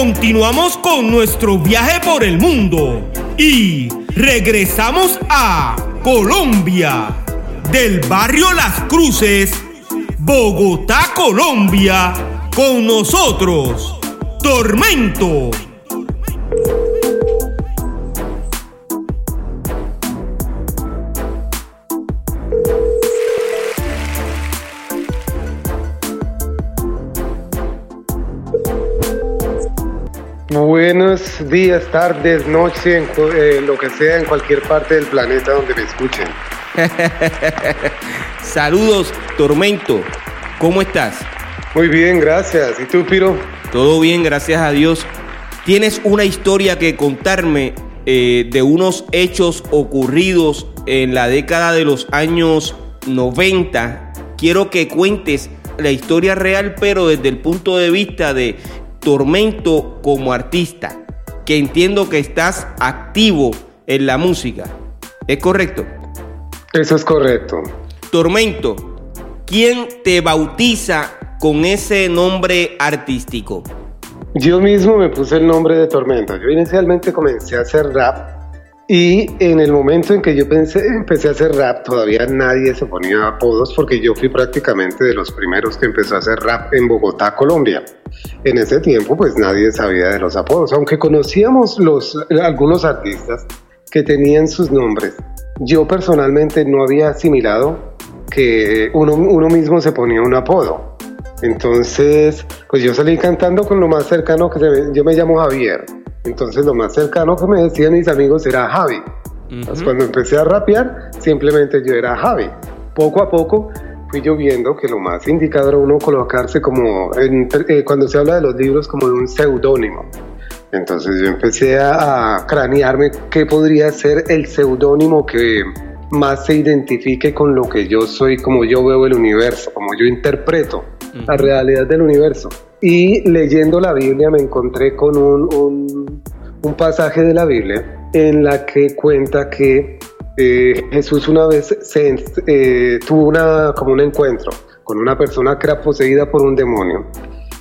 continuamos con nuestro viaje por el mundo y regresamos a Colombia, del barrio Las Cruces, Bogotá, Colombia, con nosotros, Tormento. Buenos días, tardes, noche, en eh, lo que sea, en cualquier parte del planeta donde me escuchen. Saludos, Tormento. ¿Cómo estás? Muy bien, gracias. ¿Y tú, Piro? Todo bien, gracias a Dios. Tienes una historia que contarme eh, de unos hechos ocurridos en la década de los años 90. Quiero que cuentes la historia real, pero desde el punto de vista de Tormento como artista, que entiendo que estás activo en la música. ¿Es correcto? Eso es correcto. Tormento, ¿quién te bautiza con ese nombre artístico? Yo mismo me puse el nombre de Tormento. Yo inicialmente comencé a hacer rap y en el momento en que yo pensé, empecé a hacer rap, todavía nadie se ponía apodos porque yo fui prácticamente de los primeros que empezó a hacer rap en Bogotá, Colombia. En ese tiempo pues nadie sabía de los apodos, aunque conocíamos los, algunos artistas que tenían sus nombres. Yo personalmente no había asimilado que uno, uno mismo se ponía un apodo. Entonces, pues yo salí cantando con lo más cercano que se me- yo me llamo Javier. Entonces lo más cercano que me decían mis amigos era Javi. Pues cuando empecé a rapear, simplemente yo era Javi. Poco a poco fui yo viendo que lo más indicado era uno colocarse como, en- eh, cuando se habla de los libros, como de un seudónimo. Entonces yo empecé a, a cranearme qué podría ser el seudónimo que más se identifique con lo que yo soy, como yo veo el universo, como yo interpreto la realidad del universo. Y leyendo la Biblia me encontré con un, un- pasaje de la Biblia en la que cuenta que eh, Jesús una vez eh, tuvo una, como un encuentro con una persona que era poseída por un demonio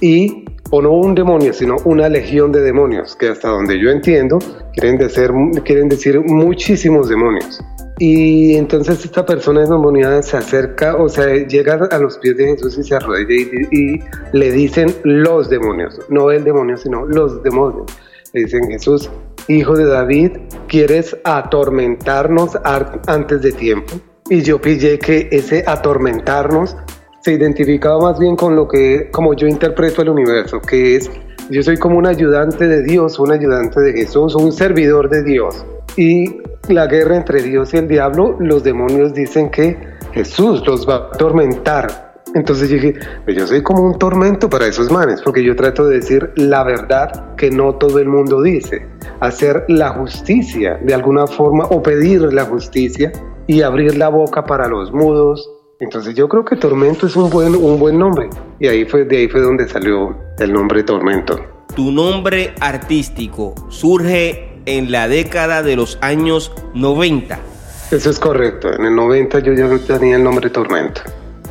y o no un demonio, sino una legión de demonios, que hasta donde yo entiendo quieren decir, quieren decir muchísimos demonios. Y entonces esta persona endemoniada se acerca, o sea, llega a los pies de Jesús y se arrodilla y, y le dicen los demonios, no el demonio, sino los demonios. Le dicen, Jesús, hijo de David, ¿quieres atormentarnos ar- antes de tiempo? Y yo pillé que ese atormentarnos se identificaba más bien con lo que, como yo interpreto el universo, que es, yo soy como un ayudante de Dios, un ayudante de Jesús, un servidor de Dios. Y la guerra entre Dios y el diablo, los demonios dicen que Jesús los va a atormentar. Entonces dije, pues yo soy como un tormento para esos manes, porque yo trato de decir la verdad que no todo el mundo dice, hacer la justicia de alguna forma o pedir la justicia y abrir la boca para los mudos. Entonces yo creo que Tormento es un buen, un buen nombre y ahí fue, de ahí fue donde salió el nombre Tormento. Tu nombre artístico surge en la década de los años 90. Eso es correcto, en el 90 yo ya tenía el nombre Tormento.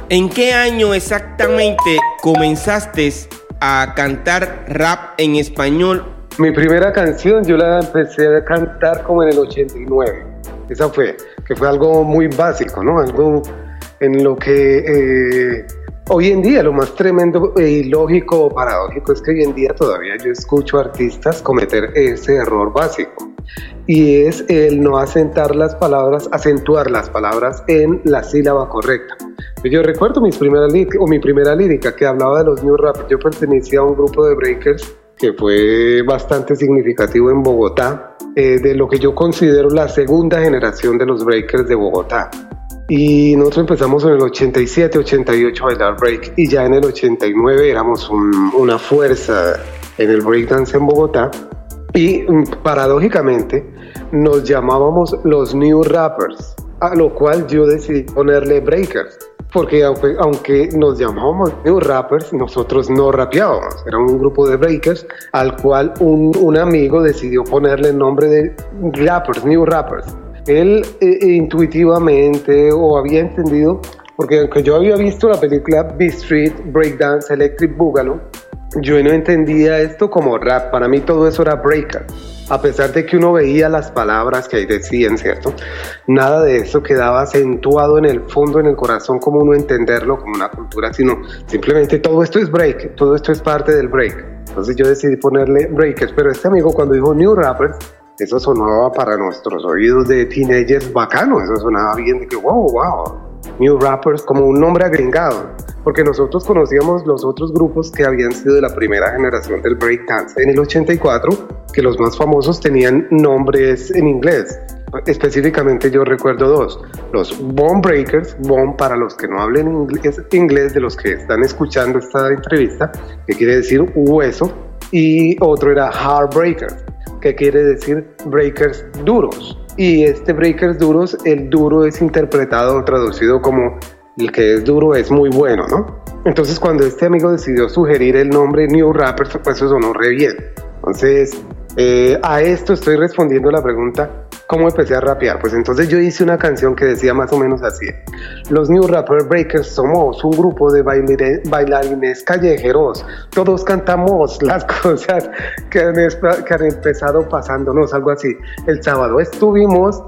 ¿En qué año exactamente comenzaste a cantar rap en español? Mi primera canción yo la empecé a cantar como en el 89. Esa fue, que fue algo muy básico, ¿no? Algo en lo que eh, hoy en día lo más tremendo e ilógico o paradójico es que hoy en día todavía yo escucho artistas cometer ese error básico y es el no acentar las palabras, acentuar las palabras en la sílaba correcta. Yo recuerdo mis primeras o mi primera lírica que hablaba de los New Rap. Yo pertenecía a un grupo de breakers que fue bastante significativo en Bogotá, eh, de lo que yo considero la segunda generación de los breakers de Bogotá. Y nosotros empezamos en el 87, 88 a bailar break. Y ya en el 89 éramos un- una fuerza en el breakdance en Bogotá. Y mm, paradójicamente nos llamábamos los New Rappers, a lo cual yo decidí ponerle Breakers porque aunque, nos llamábamos New Rappers, nosotros no rapeábamos, era un grupo de breakers al cual un, un amigo decidió ponerle el nombre de Rappers, New Rappers. Él eh, intuitivamente o había entendido, porque aunque yo había visto la película B Street, Breakdance, Electric Boogaloo, yo no entendía esto como rap, para mí todo eso era breaker a pesar de que uno veía las palabras que ahí decían, ¿cierto? Nada de eso quedaba acentuado en el fondo, en el corazón, como uno entenderlo como una cultura, sino simplemente todo esto es break, todo esto es parte del break. Entonces yo decidí ponerle breakers, pero este amigo cuando dijo New Rappers, eso sonaba para nuestros oídos de teenagers bacano, eso sonaba bien de que wow, wow, New Rappers como un nombre agringado, porque nosotros conocíamos los otros grupos que habían sido de la primera generación del breakdance en el 84, que los más famosos tenían nombres en inglés. Específicamente yo recuerdo dos, los Bone Breakers, Bone para los que no hablen inglés, inglés, de los que están escuchando esta entrevista, que quiere decir hueso, y otro era Heartbreakers, que quiere decir breakers duros. Y este Breakers Duros, el duro es interpretado o traducido como el que es duro es muy bueno, ¿no? Entonces cuando este amigo decidió sugerir el nombre New Rappers, pues eso sonó re bien. Entonces, eh, a esto estoy respondiendo la pregunta, ¿Cómo empecé a rapear? Pues entonces yo hice una canción que decía más o menos así. Los New Rapper Breakers somos un grupo de bailarines callejeros. Todos cantamos las cosas que han, empezado pasándonos, algo así. El sábado estuvimos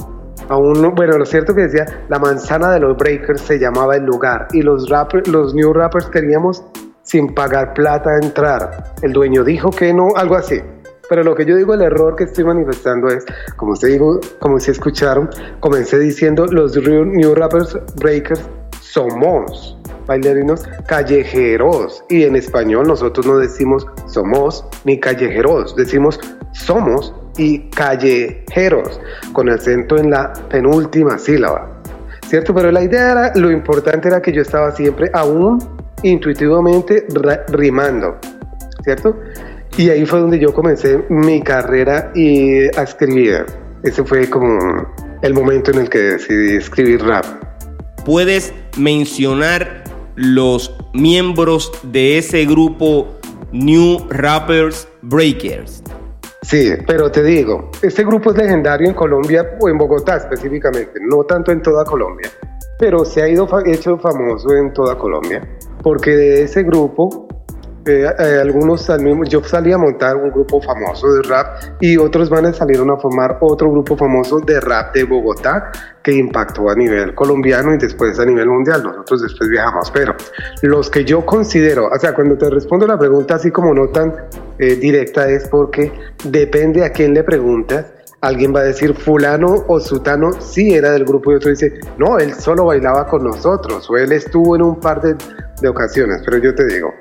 a bueno, lo cierto que decía, la manzana de los breakers se llamaba el lugar y los, los new rappers queríamos sin pagar plata entrar. El dueño dijo que no, algo así. Pero lo que yo digo, el error que estoy manifestando es, como se digo, como se escucharon, comencé diciendo los New Rappers Breakers somos bailarinos callejeros. Y en español nosotros no decimos somos ni callejeros, decimos somos y callejeros, con acento en la penúltima sílaba. ¿Cierto? Pero la idea era, lo importante era que yo estaba siempre aún intuitivamente rimando. ¿Cierto? Y ahí fue donde yo comencé mi carrera y a escribir. Ese fue como el momento en el que decidí escribir rap. ¿Puedes mencionar los miembros de ese grupo New Rappers Breakers? Sí, pero te digo, este grupo es legendario en Colombia o en Bogotá específicamente, no tanto en toda Colombia, pero se ha ido hecho famoso en toda Colombia, porque de ese grupo eh, algunos yo salí a montar un grupo famoso de rap y otros van a salieron a formar otro grupo famoso de rap de Bogotá que impactó a nivel colombiano y después a nivel mundial. Nosotros después viajamos, pero los que yo considero, o sea, cuando te respondo la pregunta así como no tan eh, directa es porque depende a quién le preguntas alguien va a decir fulano o sutano sí era del grupo y otro dice no, él solo bailaba con nosotros o él estuvo en un par de, de ocasiones, pero yo te digo,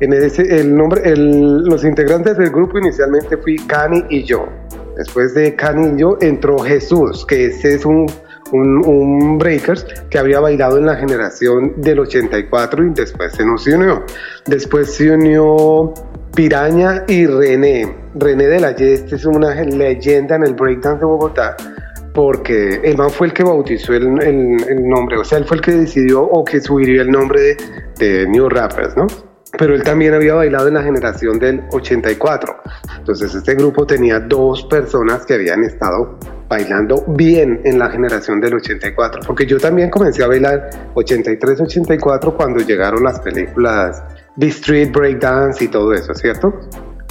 el nombre, los integrantes del grupo inicialmente fui Cani y yo. Después de Cani y yo entró Jesús, que ese es un, un, breakers que había bailado en la generación del 84 y después se nos unió. Después se unió Piraña y René. René de la Yeste es una leyenda en el breakdance de Bogotá porque el man fue el que bautizó el, el, nombre, o sea, él fue el que decidió o que subiría el nombre de, de New Rappers, ¿no? Pero él también había bailado en la generación del 84. Entonces este grupo tenía dos personas que habían estado bailando bien en la generación del 84, porque yo también comencé a bailar 83-84 cuando llegaron las películas The Street Breakdance y todo eso, ¿cierto?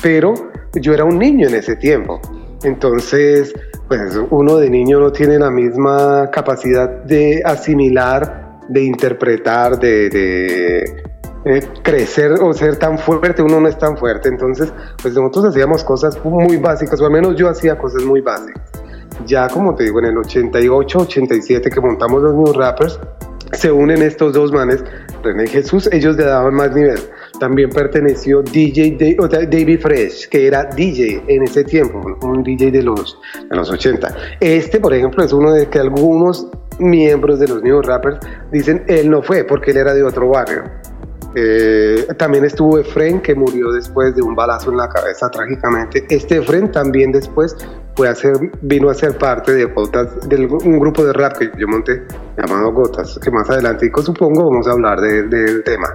Pero yo era un niño en ese tiempo, entonces pues uno de niño no tiene la misma capacidad de asimilar, de interpretar, de eh, crecer o ser tan fuerte, uno no es tan fuerte. Entonces, pues nosotros hacíamos cosas muy básicas, o al menos yo hacía cosas muy básicas. Ya como te digo, en el 88, 87 que montamos los New Rappers, se unen estos dos manes, René Jesús, ellos le daban más nivel. También perteneció DJ o David Fresh, que era DJ en ese tiempo, un DJ de los, de los 80. Este, por ejemplo, es uno de que algunos miembros de los New Rappers dicen él no fue porque él era de otro barrio Eh, también estuvo Efren, que murió después de un balazo en la cabeza trágicamente. Este Efren también después fue a ser, vino a ser parte de Gotas, de un grupo de rap que yo monté llamado Gotas, que más adelante supongo vamos a hablar del tema.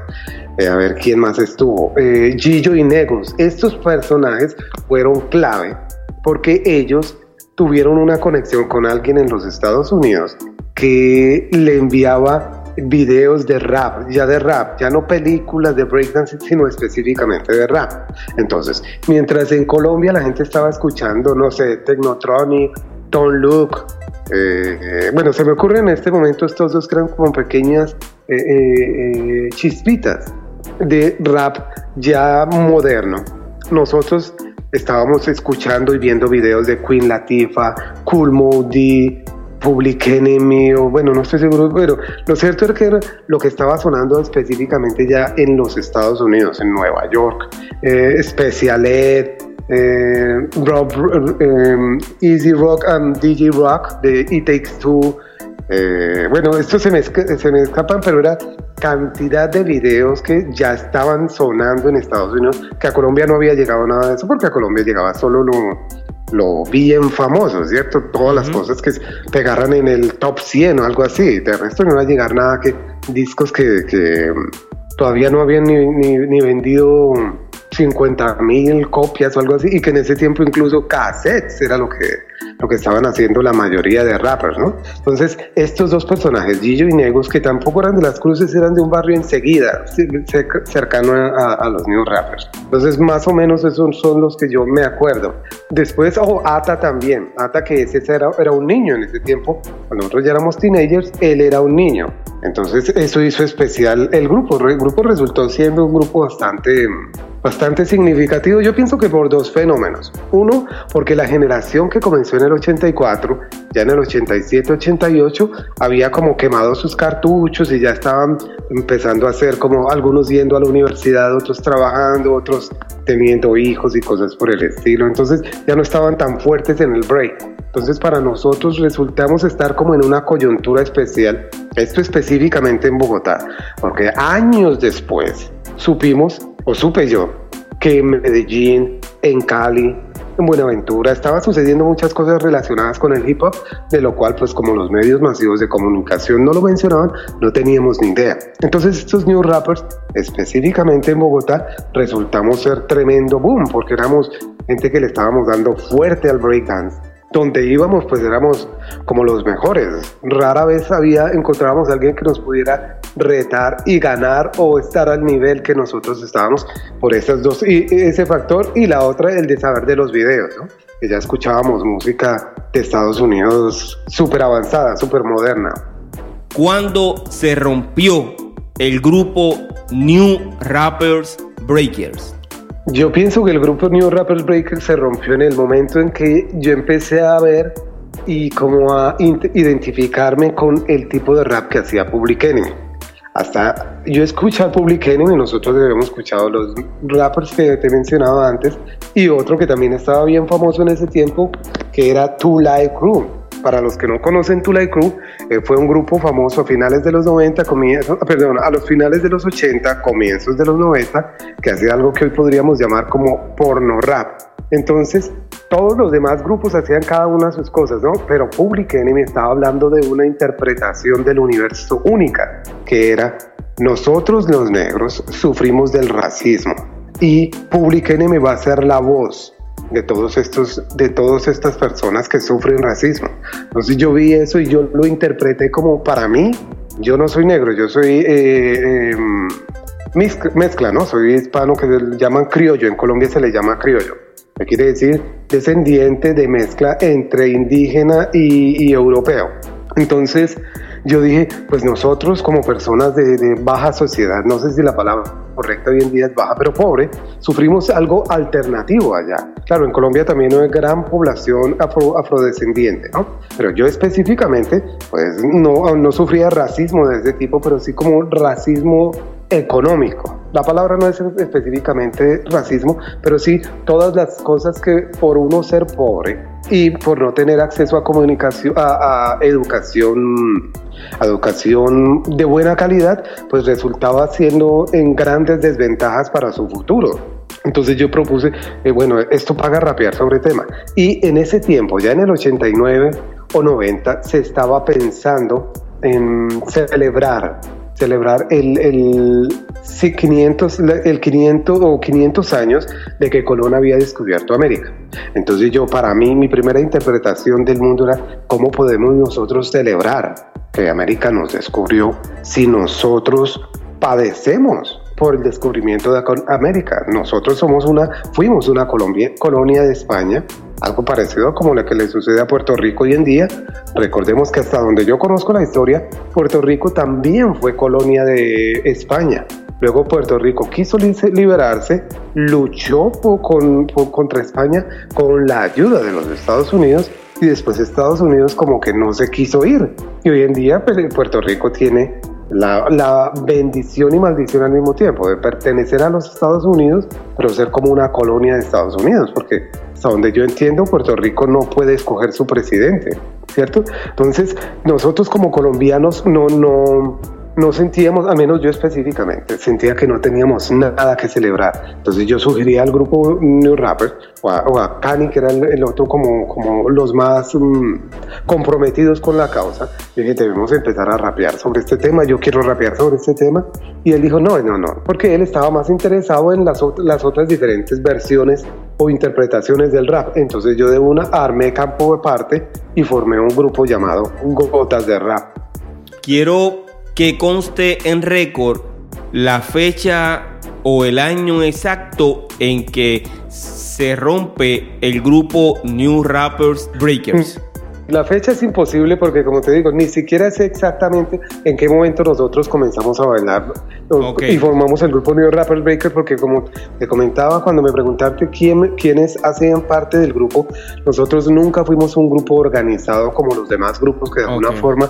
Eh, a ver quién más estuvo. Eh, Gillo y Negos. Estos personajes fueron clave porque ellos tuvieron una conexión con alguien en los Estados Unidos que le enviaba videos de rap, ya de rap, ya no películas de breakdance, sino específicamente de rap. Entonces, mientras en Colombia la gente estaba escuchando, no sé, Technotronic, Don't Look, eh, eh, bueno, se me ocurren en este momento estos dos eran como pequeñas eh, chispitas de rap ya moderno. Nosotros estábamos escuchando y viendo videos de Queen Latifah, Cool Moody, Public Enemy, o bueno, no estoy seguro, pero lo cierto es que lo que estaba sonando específicamente ya en los Estados Unidos, en Nueva York, eh, Special Ed, eh, eh, Easy Rock and DJ Rock de It Takes Two. bueno, estos se me, se me escapan, pero era cantidad de videos que ya estaban sonando en Estados Unidos, que a Colombia no había llegado nada de eso, porque a Colombia llegaba solo lo, lo bien famoso, ¿cierto? Todas las cosas que pegaran en el top 100 o algo así. De resto no va a llegar nada que discos que, que todavía no habían ni, ni, vendido 50 mil copias o algo así, y que en ese tiempo incluso cassettes era lo que, lo que estaban haciendo la mayoría de rappers, ¿no? Entonces, estos dos personajes, Gillo y Negos, que tampoco eran de las cruces, eran de un barrio enseguida, cercano a, los new rappers. Entonces, más o menos esos son los que yo me acuerdo. Después, oh, Ata también, Ata que ese era, era un niño en ese tiempo, cuando nosotros ya éramos teenagers, él era un niño. Entonces, eso hizo especial el grupo. El grupo resultó siendo un grupo bastante bastante significativo. Yo pienso que por dos fenómenos. Uno, porque la generación que comenzó en el 84, ya en el 87, 88, había como quemado sus cartuchos y ya estaban empezando a hacer como algunos yendo a la universidad, otros trabajando, otros teniendo hijos y cosas por el estilo. Entonces ya no estaban tan fuertes en el break. Entonces para nosotros resultamos estar como en una coyuntura especial, esto específicamente en Bogotá, porque años después supimos o supe yo que en Medellín, en Cali, en Buenaventura estaba sucediendo muchas cosas relacionadas con el hip hop, de lo cual pues como los medios masivos de comunicación no lo mencionaban, no teníamos ni idea. Entonces estos new rappers, específicamente en Bogotá, resultamos ser tremendo boom, porque éramos gente que le estábamos dando fuerte al breakdance donde íbamos pues éramos como los mejores. Rara vez había encontrábamos a alguien que nos pudiera retar y ganar o estar al nivel que nosotros estábamos por esas dos y ese factor y la otra el de saber de los videos, ya escuchábamos música de Estados Unidos súper avanzada, súper moderna. Cuando se rompió el grupo New Rappers Breakers? Yo pienso que el grupo New Rappers Breakers se rompió en el momento en que yo empecé a ver y como a identificarme con el tipo de rap que hacía Public Enemy. Hasta yo escuchaba Public Enemy, nosotros habíamos escuchado los rappers que te he mencionado antes, y otro que también estaba bien famoso en ese tiempo, que era Two Live Crew. Para los que no conocen Live Crew, eh, fue un grupo famoso a finales de los 90, comienzos, ah, perdón, a los finales de los 80, comienzos de los 90, que hacía algo que hoy podríamos llamar como porno rap. Entonces, todos los demás grupos hacían cada una sus cosas, ¿no? Pero Public Enemy estaba hablando de una interpretación del universo única, que era nosotros los negros sufrimos del racismo y Public Enemy va a ser la voz de todos estos de todas estas personas que sufren racismo. Entonces yo vi eso y yo lo interpreté como para mí, yo no soy negro, yo soy eh, em, mezcla, ¿no? Soy hispano que se llaman criollo, en Colombia se le llama criollo quiere decir descendiente de mezcla entre indígena y, europeo. Entonces yo dije, pues nosotros como personas de, baja sociedad, no sé si la palabra correcta hoy en día es baja, pero pobre, sufrimos algo alternativo allá. Claro, en Colombia también hay gran población afrodescendiente, ¿no? Pero yo específicamente, pues no, no sufría racismo de ese tipo, pero sí como racismo económico. La palabra no es específicamente racismo, pero sí todas las cosas que por uno ser pobre y por no tener acceso a comunicación, a, educación educación de buena calidad, pues resultaba siendo en grandes desventajas para su futuro. Entonces yo propuse, eh, bueno, esto paga rapear sobre tema. Y en ese tiempo, ya en el 89 o 90, se estaba pensando en celebrar celebrar el, el, 500, el 500 o 500 años de que Colón había descubierto América. Entonces yo, para mí, mi primera interpretación del mundo era cómo podemos nosotros celebrar que América nos descubrió si nosotros padecemos por el descubrimiento de América. Nosotros somos una, fuimos una Colombia, colonia de España, algo parecido como lo que le sucede a Puerto Rico hoy en día. Recordemos que hasta donde yo conozco la historia, Puerto Rico también fue colonia de España. Luego Puerto Rico quiso liberarse, luchó con, contra España con la ayuda de los Estados Unidos y después Estados Unidos como que no se quiso ir. Y hoy en día pues, Puerto Rico tiene la, bendición y maldición al mismo tiempo, de pertenecer a los Estados Unidos, pero ser como una colonia de Estados Unidos, porque hasta donde yo entiendo, Puerto Rico no puede escoger su presidente, ¿cierto? Entonces, nosotros como colombianos no, no, no sentíamos, a menos yo específicamente, sentía que no teníamos nada que celebrar. Entonces yo sugería al grupo New Rappers o a, Cani, que era el, otro como, como los más mm, comprometidos con la causa. Dije, debemos empezar a rapear sobre este tema, yo quiero rapear sobre este tema. Y él dijo, no, no, no, porque él estaba más interesado en las, las otras diferentes versiones o interpretaciones del rap. Entonces yo de una armé campo de parte y formé un grupo llamado Gotas de Rap. Quiero que conste en récord la fecha o el año exacto en que se rompe el grupo New Rappers Breakers. La fecha es imposible porque, como te digo, ni siquiera sé exactamente en qué momento nosotros comenzamos a bailar y formamos el grupo New Rapper Baker porque, como te comentaba cuando me preguntaste quién, quiénes hacían parte del grupo, nosotros nunca fuimos un grupo organizado como los demás grupos que de alguna forma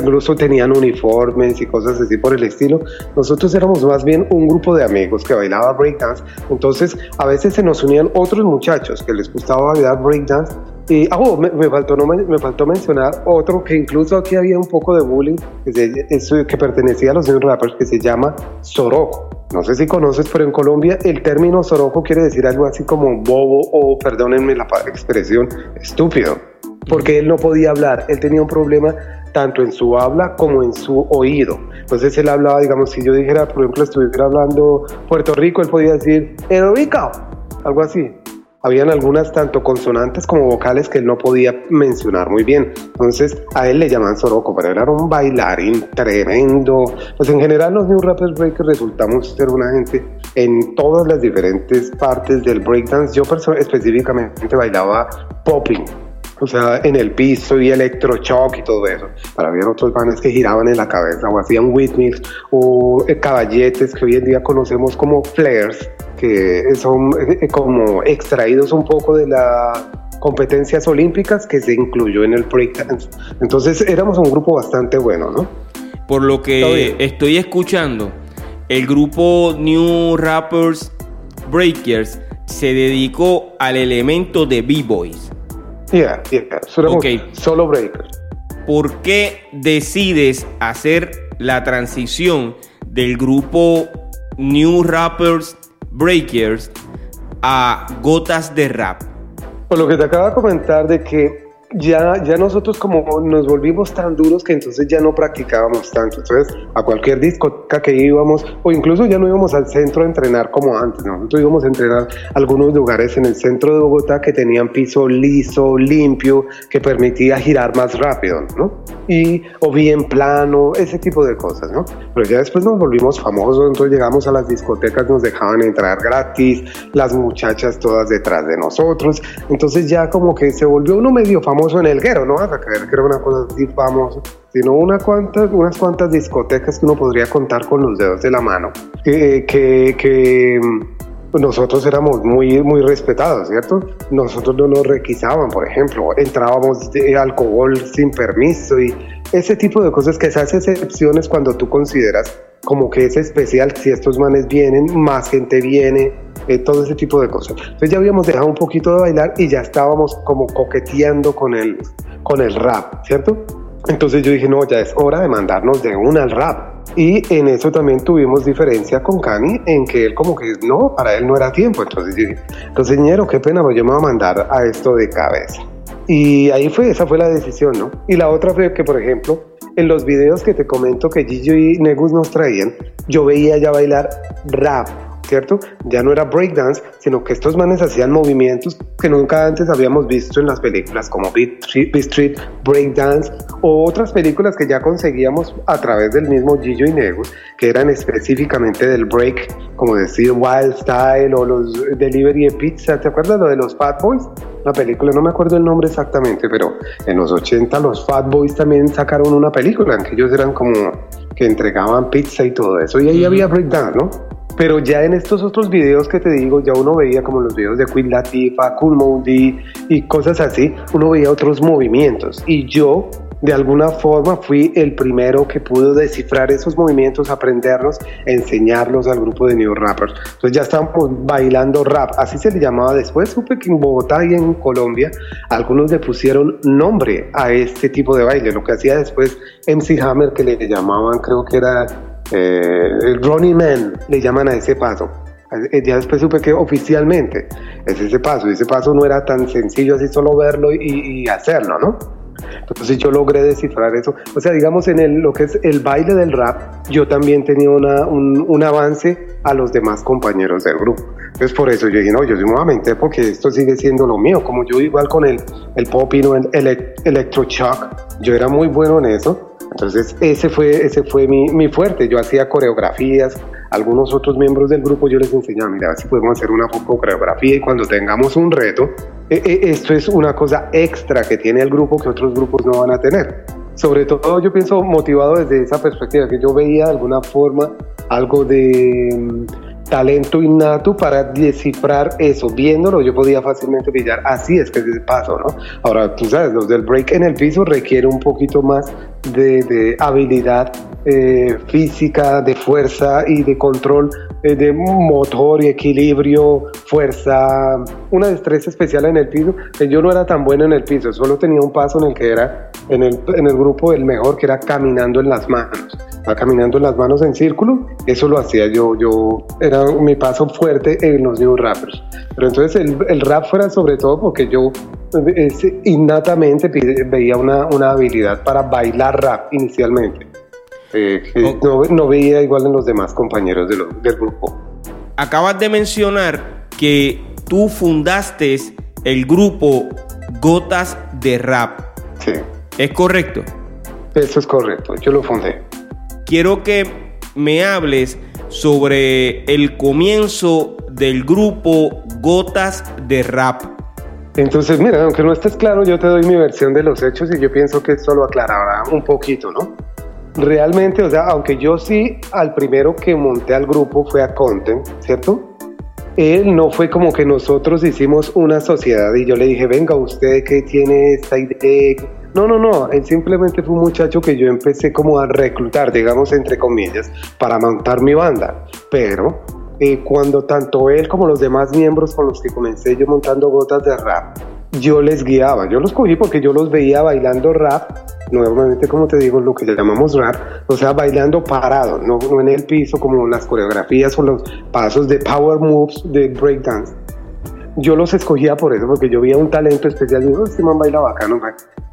incluso tenían uniformes y cosas así por el estilo. Nosotros éramos más bien un grupo de amigos que bailaba breakdance. Entonces, a veces se nos unían otros muchachos que les gustaba bailar breakdance y ah, oh, me, faltó, no, me faltó mencionar otro que incluso aquí había un poco de bullying, que, que pertenecía a los New Rappers, que se llama Soroco. No sé si conoces, pero en Colombia el término Soroco quiere decir algo así como bobo o, perdónenme la expresión, estúpido. Porque él no podía hablar, él tenía un problema tanto en su habla como en su oído. Entonces él hablaba, digamos, si yo dijera, por ejemplo, estuviera hablando Puerto Rico, él podía decir, Rico, algo así habían algunas tanto consonantes como vocales que él no podía mencionar muy bien. Entonces a él le llaman Soroco, pero era un bailarín tremendo. Pues en general los New Rappers Breakers resultamos ser una gente en todas las diferentes partes del breakdance. Yo específicamente bailaba popping, o sea, en el piso y electroshock y todo eso. Para había otros panes que giraban en la cabeza o hacían whitmix o eh, caballetes que hoy en día conocemos como flares que son eh, como extraídos un poco de las competencias olímpicas que se incluyó en el breakdance. Entonces éramos un grupo bastante bueno, ¿no? Por lo que estoy escuchando, el grupo New Rappers Breakers se dedicó al elemento de B-Boys. Yeah, yeah. solo breakers. ¿Por qué decides hacer la transición del grupo New Rappers breakers a gotas de rap. Por lo que te acabo de comentar de que ya, ya nosotros como nos volvimos tan duros que entonces ya no practicábamos tanto. Entonces a cualquier discoteca que íbamos o incluso ya no íbamos al centro a entrenar como antes. Nosotros íbamos a entrenar algunos lugares en el centro de Bogotá que tenían piso liso, limpio, que permitía girar más rápido, ¿no? Y o bien plano, ese tipo de cosas, ¿no? Pero ya después nos volvimos famosos, entonces llegamos a las discotecas, nos dejaban entrar gratis, las muchachas todas detrás de nosotros. Entonces ya como que se volvió uno medio famoso en el guero, no vas a creer que era una cosa así famosa, sino una cuantas, unas cuantas discotecas que uno podría contar con los dedos de la mano, que, que, mm, nosotros éramos muy, muy respetados, ¿cierto? Nosotros no nos requisaban, por ejemplo, entrábamos de alcohol sin permiso y ese tipo de cosas que hacen excepciones cuando tú consideras como que es especial si estos manes vienen, más gente viene, eh, todo ese tipo de cosas. Entonces ya habíamos dejado un poquito de bailar y ya estábamos como coqueteando con el, con el rap, ¿cierto? Entonces yo dije, no, ya es hora de mandarnos de una al rap. Y en eso también tuvimos diferencia con Cani, en que él como que no, para él no era tiempo. Entonces yo dije, entonces ñero, qué pena, pues yo me voy a mandar a esto de cabeza. Y ahí fue, esa fue la decisión, ¿no? Y la otra fue que, por ejemplo, en los videos que te comento que Gillo y Negus nos traían, yo veía ya bailar rap ¿cierto? Ya no era breakdance, sino que estos manes hacían movimientos que nunca antes habíamos visto en las películas como Beat Street, Breakdance o otras películas que ya conseguíamos a través del mismo Gillo y Negus, que eran específicamente del break, como decir Wild Style o los Delivery de Pizza, ¿te acuerdas lo de los Fat Boys? La película, no me acuerdo el nombre exactamente, pero en los 80 los Fat Boys también sacaron una película en que ellos eran como que entregaban pizza y todo eso, y ahí había breakdance, ¿no? Pero ya en estos otros videos que te digo, ya uno veía como los videos de Queen Latifah, Cool Moody y cosas así, uno veía otros movimientos. Y yo, de alguna forma, fui el primero que pudo descifrar esos movimientos, aprenderlos, enseñarlos al grupo de New Rappers. Entonces ya estábamos bailando rap, así se le llamaba después. Supe que en Bogotá y en Colombia algunos le pusieron nombre a este tipo de baile. Lo que hacía después MC Hammer, que le llamaban, creo que era eh, Ronnie Man le llaman a ese paso. Eh, ya después supe que oficialmente es ese paso. Y ese paso no era tan sencillo así solo verlo y, hacerlo, ¿no? Entonces yo logré descifrar eso. O sea, digamos en el, lo que es el baile del rap, yo también tenía una, un, avance a los demás compañeros del grupo. Entonces por eso yo dije, no, yo nuevamente porque esto sigue siendo lo mío. Como yo igual con el, el pop y el, el electroshock, yo era muy bueno en eso. Entonces ese fue, ese fue mi, mi, fuerte. Yo hacía coreografías, algunos otros miembros del grupo yo les enseñaba, mira, si podemos hacer una coreografía y cuando tengamos un reto, esto es una cosa extra que tiene el grupo que otros grupos no van a tener. Sobre todo yo pienso motivado desde esa perspectiva, que yo veía de alguna forma algo de talento innato para descifrar eso. Viéndolo, yo podía fácilmente pillar. Así es que es el paso, ¿no? Ahora, tú sabes, los del break en el piso requiere un poquito más de, habilidad eh, física, de fuerza y de control eh, de motor y equilibrio, fuerza, una destreza especial en el piso. Que yo no era tan bueno en el piso, solo tenía un paso en el que era en el, en el grupo el mejor, que era caminando en las manos va caminando las manos en círculo, eso lo hacía yo, yo era mi paso fuerte en los New Rappers. Pero entonces el, el rap fuera sobre todo porque yo innatamente veía una, una, habilidad para bailar rap inicialmente. Eh, no, no, veía igual en los demás compañeros de del grupo. Acabas de mencionar que tú fundaste el grupo Gotas de Rap. Sí. ¿Es correcto? Eso es correcto, yo lo fundé quiero que me hables sobre el comienzo del grupo Gotas de Rap. Entonces, mira, aunque no estés claro, yo te doy mi versión de los hechos y yo pienso que esto lo aclarará un poquito, ¿no? Realmente, o sea, aunque yo sí al primero que monté al grupo fue a Content, ¿cierto? Él no fue como que nosotros hicimos una sociedad y yo le dije, venga, usted que tiene esta idea, no, no, no, él simplemente fue un muchacho que yo empecé como a reclutar, digamos entre comillas, para montar mi banda. Pero eh, cuando tanto él como los demás miembros con los que comencé yo montando gotas de rap, yo les guiaba, yo los cogí porque yo los veía bailando rap, nuevamente como te digo, lo que llamamos rap, o sea, bailando parado, no, en el piso como las coreografías o los pasos de power moves de breakdance yo los escogía por eso, porque yo veía un talento especial. Y digo, este man baila bacano.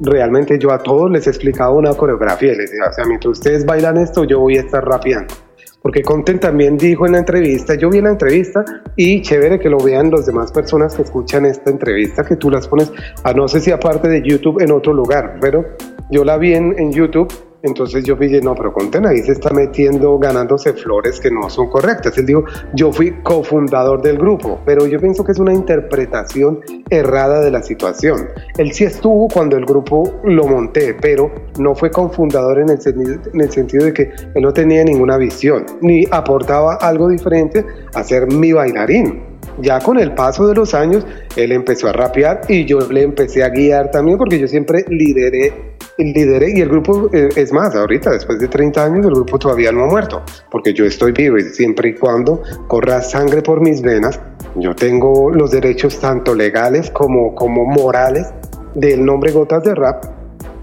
Realmente yo a todos les explicaba una coreografía. Les decía, o sea, mientras ustedes bailan esto, yo voy a estar rapeando. Porque Content también dijo en la entrevista, yo vi la entrevista y chévere que lo vean las demás personas que escuchan esta entrevista, que tú las pones, a no sé si aparte de YouTube en otro lugar, pero yo la vi en YouTube entonces yo dije, no, pero Conten ahí se está metiendo, ganándose flores que no son correctas. Él dijo, yo fui cofundador del grupo, pero yo pienso que es una interpretación errada de la situación. Él sí estuvo cuando el grupo lo monté, pero no fue cofundador en en el sentido de que él no tenía ninguna visión, ni aportaba algo diferente a ser mi bailarín. Ya con el paso de los años, él empezó a rapear y yo le empecé a guiar también porque yo siempre lideré lideré y el grupo, eh, es más, ahorita después de 30 años el grupo todavía no ha muerto, porque yo estoy vivo y siempre y cuando corra sangre por mis venas, yo tengo los derechos tanto legales como, como morales del nombre Gotas de Rap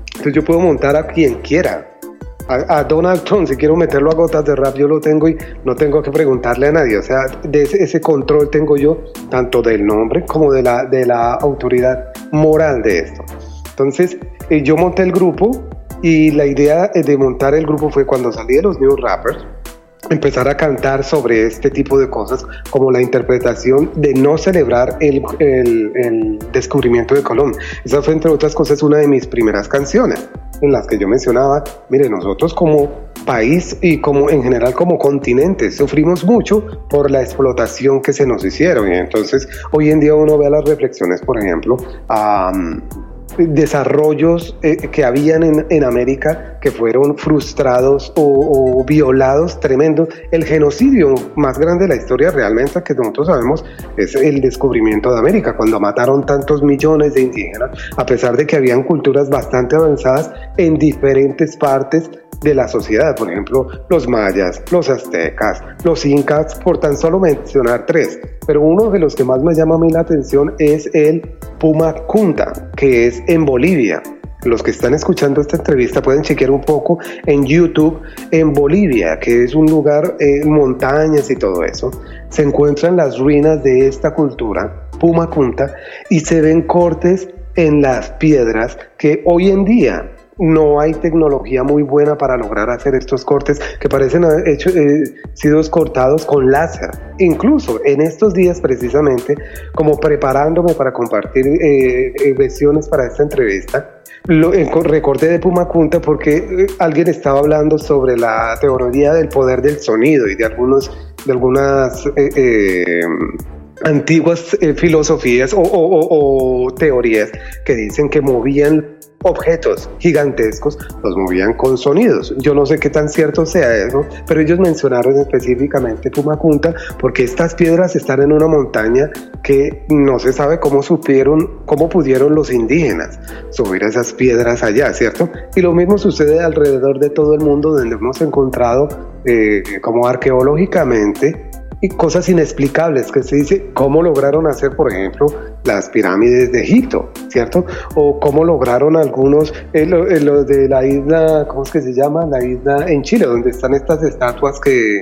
Entonces yo puedo montar a quien quiera. A, Donald Trump, si quiero meterlo a gotas de rap, yo lo tengo y no tengo que preguntarle a nadie. O sea, de ese, control tengo yo, tanto del nombre como de la, de la autoridad moral de esto. Entonces, eh, yo monté el grupo y la idea de montar el grupo fue cuando salí de los New Rappers, empezar a cantar sobre este tipo de cosas, como la interpretación de no celebrar el, el, descubrimiento de Colón. Esa fue, entre otras cosas, una de mis primeras canciones en las que yo mencionaba, mire, nosotros como país y como en general como continente sufrimos mucho por la explotación que se nos hicieron y entonces hoy en día uno ve las reflexiones, por ejemplo, a desarrollos eh, que habían en, América que fueron frustrados o, violados, tremendo. El genocidio más grande de la historia realmente que nosotros sabemos es el descubrimiento de América, cuando mataron tantos millones de indígenas, a pesar de que habían culturas bastante avanzadas en diferentes partes de la sociedad, por ejemplo, los mayas, los aztecas, los incas, por tan solo mencionar tres. Pero uno de los que más me llama a mí la atención es el Pumakunta, que es en Bolivia. Los que están escuchando esta entrevista pueden chequear un poco en YouTube en Bolivia, que es un lugar, eh, montañas y todo eso. Se encuentran las ruinas de esta cultura, Pumakunta, y se ven cortes en las piedras que hoy en día no hay tecnología muy buena para lograr hacer estos cortes que parecen haber eh, sido cortados con láser. Incluso en estos días precisamente, como preparándome para compartir eh, eh versiones para esta entrevista, lo, de Punta porque eh, alguien estaba hablando sobre la teoría del poder del sonido y de algunos de algunas antiguas filosofías o teorías que dicen que movían objetos gigantescos los movían con sonidos. Yo no sé qué tan cierto sea eso, pero ellos mencionaron específicamente Pumacunta porque estas piedras están en una montaña que no se sabe cómo supieron, cómo pudieron los indígenas subir esas piedras allá, ¿cierto? Y lo mismo sucede alrededor de todo el mundo donde hemos encontrado eh, como arqueológicamente y cosas inexplicables que se dice cómo lograron hacer, por ejemplo, las pirámides de Egipto, ¿cierto? O cómo lograron algunos, eh, eh, lo, de la isla, ¿cómo es que se llama? La isla en Chile, donde están estas estatuas que,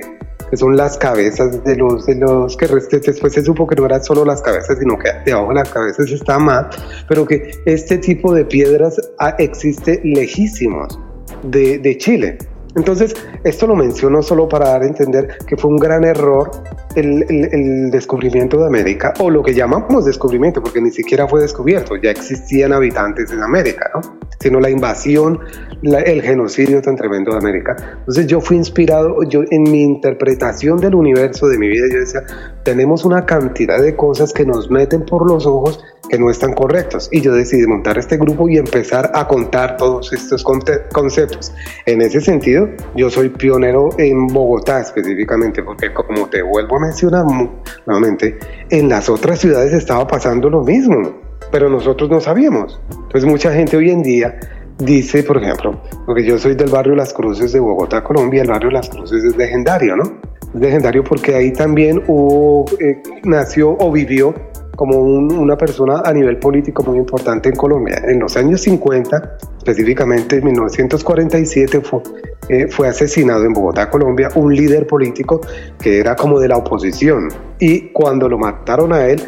que son las cabezas de los, de los que después se supo que no eran solo las cabezas, sino que debajo de las cabezas está más, pero que este tipo de piedras ah, existe lejísimos de, de Chile. Entonces, esto lo menciono solo para dar a entender que fue un gran error el, descubrimiento de América, o lo que llamamos descubrimiento, porque ni siquiera fue descubierto, ya existían habitantes en América, ¿no? sino la invasión, el genocidio tan tremendo de América. Entonces yo fui inspirado, yo en mi interpretación del universo, de mi vida, yo decía, tenemos una cantidad de cosas que nos meten por los ojos que no están correctos. Y yo decidí montar este grupo y empezar a contar todos estos conceptos. En ese sentido, yo soy pionero en Bogotá específicamente, porque como te vuelvo a nuevamente, en las otras ciudades estaba pasando lo mismo pero nosotros no sabíamos. Entonces mucha gente hoy en día dice, por ejemplo, porque yo soy del barrio Las Cruces de Bogotá, Colombia, el barrio Las Cruces es legendario, ¿no? Es legendario porque ahí también hubo, eh, nació o vivió como una persona a nivel político muy importante en Colombia. En los años 50, específicamente en 1947, fue, eh, fue asesinado en Bogotá, Colombia, un líder político que era como de la oposición. Y cuando lo mataron a él,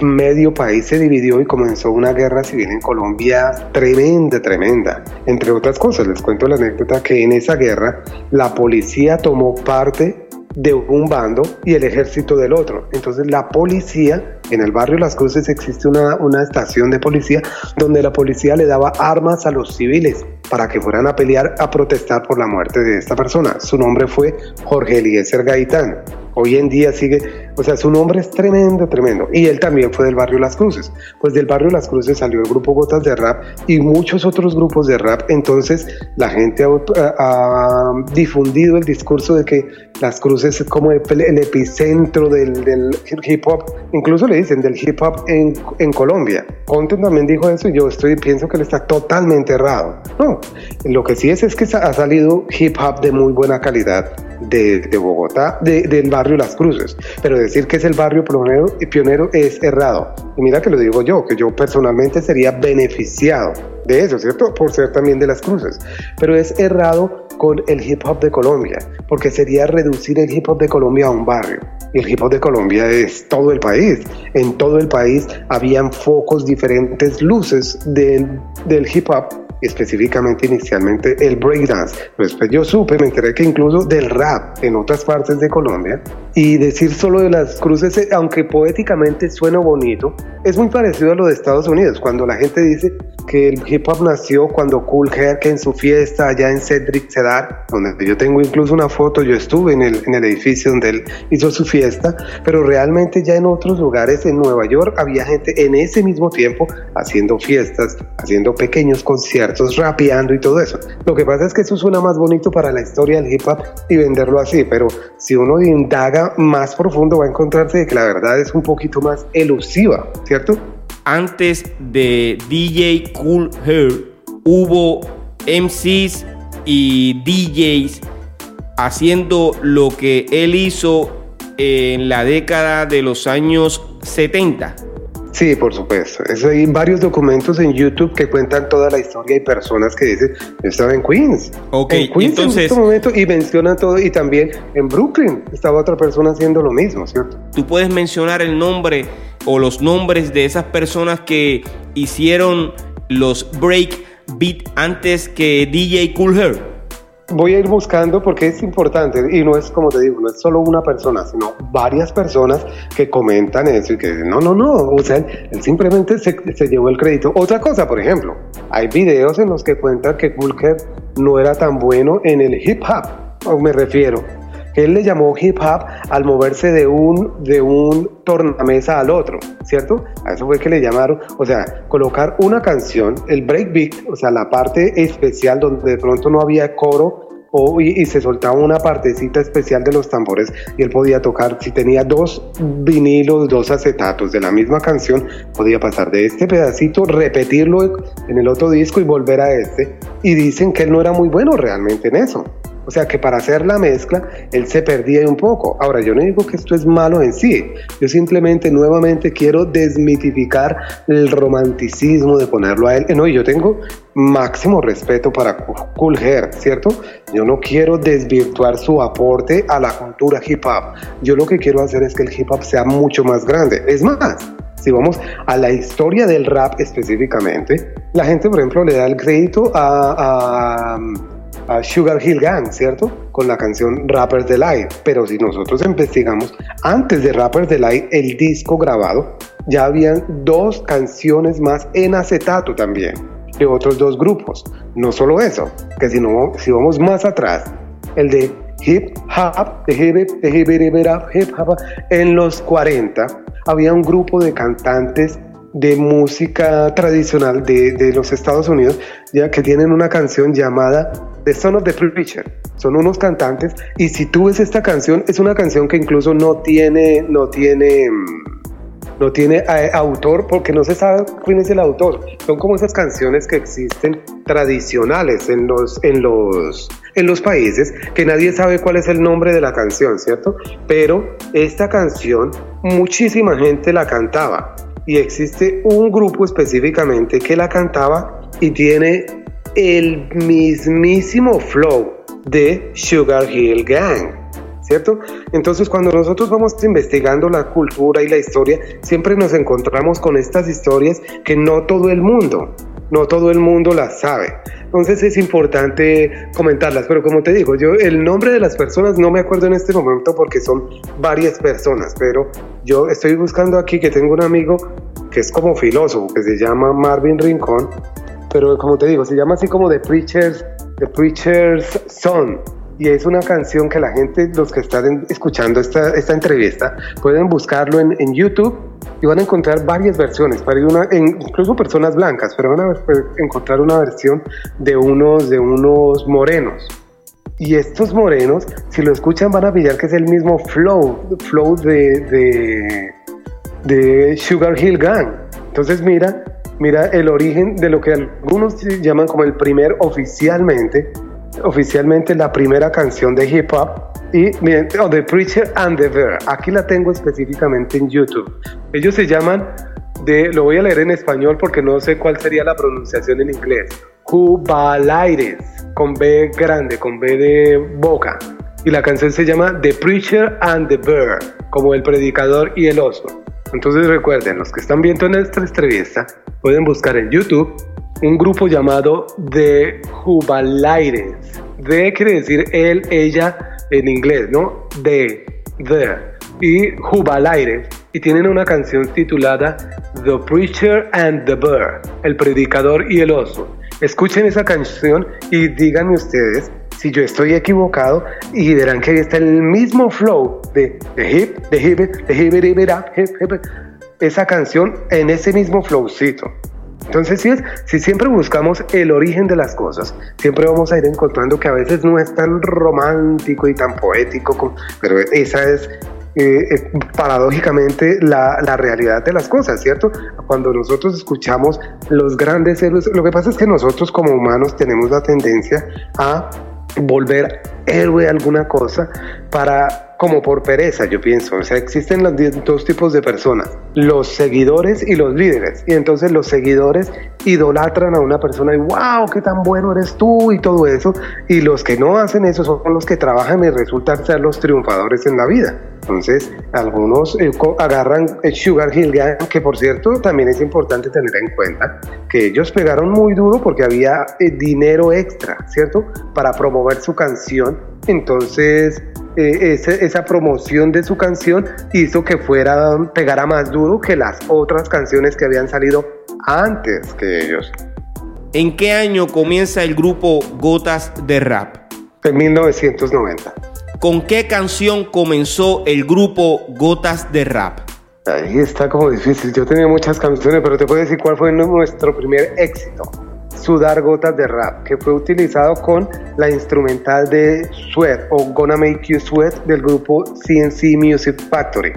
medio país se dividió y comenzó una guerra civil en Colombia tremenda, tremenda. Entre otras cosas, les cuento la anécdota que en esa guerra la policía tomó parte de un bando y el ejército del otro. Entonces la policía, en el barrio Las Cruces existe una, una estación de policía donde la policía le daba armas a los civiles para que fueran a pelear, a protestar por la muerte de esta persona. Su nombre fue Jorge Eliezer Gaitán hoy en día sigue, o sea, su nombre es tremendo, tremendo. Y él también fue del barrio Las Cruces. Pues del barrio Las Cruces salió el grupo Gotas de Rap y muchos otros grupos de rap. Entonces la gente ha, difundido el discurso de que Las Cruces es como el, epicentro del, hip hop. Incluso le dicen del hip hop en, Colombia. Conte también dijo eso y yo estoy, pienso que él está totalmente errado. No, lo que sí es es que ha salido hip hop de muy buena calidad de, Bogotá, del barrio Las Cruces. Pero decir que es el barrio pionero, pionero es errado. Y mira que lo digo yo, que yo personalmente sería beneficiado de eso, ¿cierto? Por ser también de las cruces. Pero es errado con el hip hop de Colombia, porque sería reducir el hip hop de Colombia a un barrio. Y el hip hop de Colombia es todo el país. En todo el país habían focos, diferentes luces del, del hip hop específicamente inicialmente el breakdance. Después yo supe, me enteré que incluso del rap en otras partes de Colombia y decir solo de las cruces, eh, aunque poéticamente suena bonito, es muy parecido a lo de Estados Unidos, cuando la gente dice que el hip hop nació cuando Cool Herc en su fiesta allá en Cedric Cedar, donde yo tengo incluso una foto, yo estuve en el, en el edificio donde él hizo su fiesta, pero realmente ya en otros lugares en Nueva York había gente en ese mismo tiempo haciendo fiestas, haciendo pequeños conciertos, rapeando y todo eso. Lo que pasa es que eso suena más bonito para la historia del hip hop y venderlo así, pero si uno indaga más profundo va a encontrarse que la verdad es un poquito más elusiva, ¿cierto? antes de DJ Cool Hair hubo MCs y DJs haciendo lo que él hizo en la década de los años 70. Sí, por supuesto. hay varios documentos en YouTube que cuentan toda la historia y personas que dicen, yo estaba en Queens. Ok, en Queens entonces, en este momento y mencionan todo. Y también en Brooklyn estaba otra persona haciendo lo mismo, ¿cierto? Tú puedes mencionar el nombre o los nombres de esas personas que hicieron los break beat antes que DJ Cool Hair? Voy a ir buscando porque es importante y no es como te digo, no es solo una persona, sino varias personas que comentan eso y que dicen, no, no, no, o sea, él simplemente se, se llevó el crédito. Otra cosa, por ejemplo, hay videos en los que cuentan que Hair no era tan bueno en el hip hop, me refiero, él le llamó hip hop al moverse de un, de un tornamesa al otro, ¿cierto? A eso fue que le llamaron, o sea, colocar una canción, el breakbeat, o sea, la parte especial donde de pronto no había coro o, y, se soltaba una partecita especial de los tambores y él podía tocar, si tenía dos vinilos, dos acetatos de la misma canción, podía pasar de este pedacito, repetirlo en el otro disco y volver a este. Y dicen que él no era muy bueno realmente en eso. O sea que para hacer la mezcla, él se perdía un poco. Ahora, yo no digo que esto es malo en sí. Yo simplemente nuevamente quiero desmitificar el romanticismo de ponerlo a él. No, yo tengo máximo respeto para Cool ¿cierto? Yo no quiero desvirtuar su aporte a la cultura hip hop. Yo lo que quiero hacer es que el hip hop sea mucho más grande. Es más, si vamos a la historia del rap específicamente, la gente, por ejemplo, le da el crédito a, a Sugar Hill Gang, ¿cierto? Con la canción Rappers Delight. Pero si nosotros investigamos, antes de Rappers Delight, el disco grabado, ya habían dos canciones más en acetato también, de otros dos grupos. No solo eso, que si, no, si vamos más atrás, el de Hip Hop, de de hip, Hop, en los 40, había un grupo de cantantes de música tradicional de, de, los Estados Unidos, ya que tienen una canción llamada The Son of the Preacher. Son unos cantantes y si tú ves esta canción, es una canción que incluso no tiene, no tiene, mm, no tiene eh, autor porque no se sabe quién es el autor. Son como esas canciones que existen tradicionales en los, en los, en los países que nadie sabe cuál es el nombre de la canción, ¿cierto? Pero esta canción muchísima gente la cantaba y existe un grupo específicamente que la cantaba y tiene el mismísimo flow de Sugar Hill Gang. ¿Cierto? Entonces cuando nosotros vamos investigando la cultura y la historia, siempre nos encontramos con estas historias que no todo el mundo, no todo el mundo las sabe. Entonces es importante comentarlas, pero como te digo, yo el nombre de las personas no me acuerdo en este momento porque son varias personas, pero yo estoy buscando aquí que tengo un amigo que es como filósofo, que se llama Marvin Rincón, pero como te digo, se llama así como The Preacher's, The Preacher's Son. Y es una canción que la gente, los que están escuchando esta, esta entrevista, pueden buscarlo en, en, YouTube y van a encontrar varias versiones, una, incluso personas blancas, pero van a encontrar una versión de unos, de unos morenos. Y estos morenos, si lo escuchan, van a pillar que es el mismo flow, flow de, de, de Sugar Hill Gang. Entonces, mira, mira el origen de lo que algunos llaman como el primer oficialmente, oficialmente la primera canción de hip hop. Y miren, oh, The Preacher and the Bear. Aquí la tengo específicamente en YouTube. Ellos se llaman de, lo voy a leer en español porque no sé cuál sería la pronunciación en inglés. Jubalaires, con B grande, con B de boca. Y la canción se llama The Preacher and the Bear, como el predicador y el oso. Entonces recuerden, los que están viendo nuestra entrevista, pueden buscar en YouTube un grupo llamado The Jubalaires. The quiere decir él, ella en inglés, ¿no? The, the. Y Jubalaires. Y tienen una canción titulada The Preacher and the Bear, el predicador y el oso. Escuchen esa canción y díganme ustedes si yo estoy equivocado y verán que ahí está el mismo flow de, de hip, de hip, de hip, hip, hip, hip, esa canción en ese mismo flowcito. Entonces, si, si siempre buscamos el origen de las cosas, siempre vamos a ir encontrando que a veces no es tan romántico y tan poético, pero esa es eh, eh, paradójicamente la, la, realidad de las cosas, ¿cierto? Cuando nosotros escuchamos los grandes héroes, lo que pasa es que nosotros como humanos tenemos la tendencia a volver héroe alguna cosa para como por pereza, yo pienso. O sea, existen los dos tipos de personas, los seguidores y los líderes. Y entonces los seguidores idolatran a una persona y wow, qué tan bueno eres tú y todo eso. Y los que no hacen eso son los que trabajan y resultan ser los triunfadores en la vida. Entonces, algunos eh, agarran el Sugar Hill Gang, que por cierto también es importante tener en cuenta que ellos pegaron muy duro porque había eh, dinero extra, ¿cierto? Para promover su canción. Entonces, eh, esa promoción de su canción hizo que fuera, pegara más duro que las otras canciones que habían salido antes que ellos. ¿En qué año comienza el grupo Gotas de Rap? En 1990. ¿Con qué canción comenzó el grupo Gotas de Rap? Ahí está como difícil. Yo tenía muchas canciones, pero te puedo decir cuál fue nuestro primer éxito. Sudar Gotas de Rap, que fue utilizado con la instrumental de Sweat o Gonna Make You Sweat del grupo CNC Music Factory.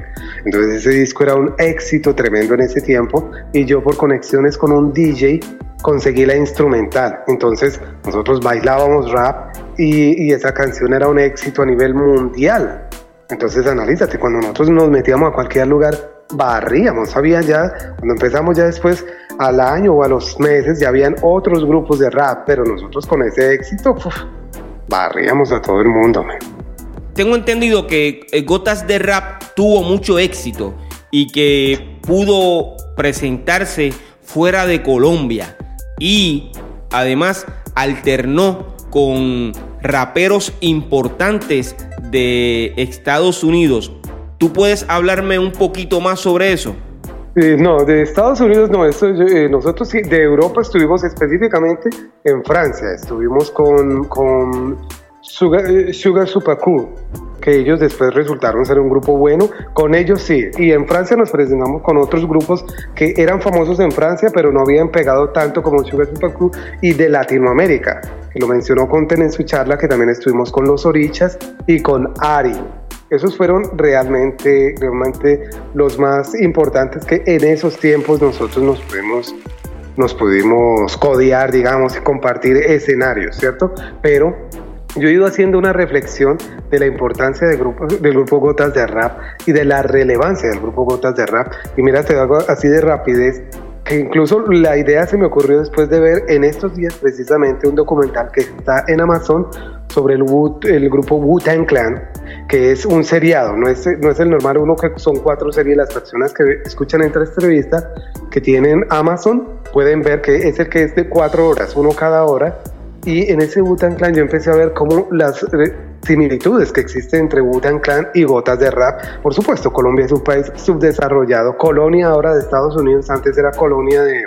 Entonces ese disco era un éxito tremendo en ese tiempo y yo por conexiones con un DJ conseguí la instrumental. Entonces nosotros bailábamos rap y, y esa canción era un éxito a nivel mundial. Entonces analízate, cuando nosotros nos metíamos a cualquier lugar, barríamos, había ya, cuando empezamos ya después al año o a los meses ya habían otros grupos de rap, pero nosotros con ese éxito barríamos a todo el mundo. Tengo entendido que eh, Gotas de Rap tuvo mucho éxito y que pudo presentarse fuera de Colombia y además alternó con raperos importantes de Estados Unidos. ¿Tú puedes hablarme un poquito más sobre eso? no, de Estados Unidos no, esto, eh, nosotros de Europa estuvimos específicamente en Francia, estuvimos con, Sugar, eh, Sugar Cool, que ellos después resultaron ser un grupo bueno, con ellos sí, y en Francia nos presentamos con otros grupos que eran famosos en Francia, pero no habían pegado tanto como Sugar Cool, y de Latinoamérica, que lo mencionó Conten en su charla, que también estuvimos con los Orichas y con Ari. Esos fueron realmente, realmente los más importantes que en esos tiempos nosotros nos pudimos, nos pudimos codear, digamos, y compartir escenarios, ¿cierto? Pero yo he ido haciendo una reflexión de la importancia del grupo, del grupo Gotas de Rap y de la relevancia del grupo Gotas de Rap. Y mira, te hago así de rapidez, que incluso la idea se me ocurrió después de ver en estos días precisamente un documental que está en Amazon sobre el, el grupo Wu-Tang Clan, que es un seriado, no es, no es el normal uno que son cuatro series. Las personas que escuchan esta entrevista que tienen Amazon pueden ver que es el que es de cuatro horas, uno cada hora. Y en ese Wu-Tang Clan yo empecé a ver cómo las eh, similitudes que existen entre Wu-Tang Clan y Gotas de Rap. Por supuesto, Colombia es un país subdesarrollado, colonia ahora de Estados Unidos, antes era colonia de,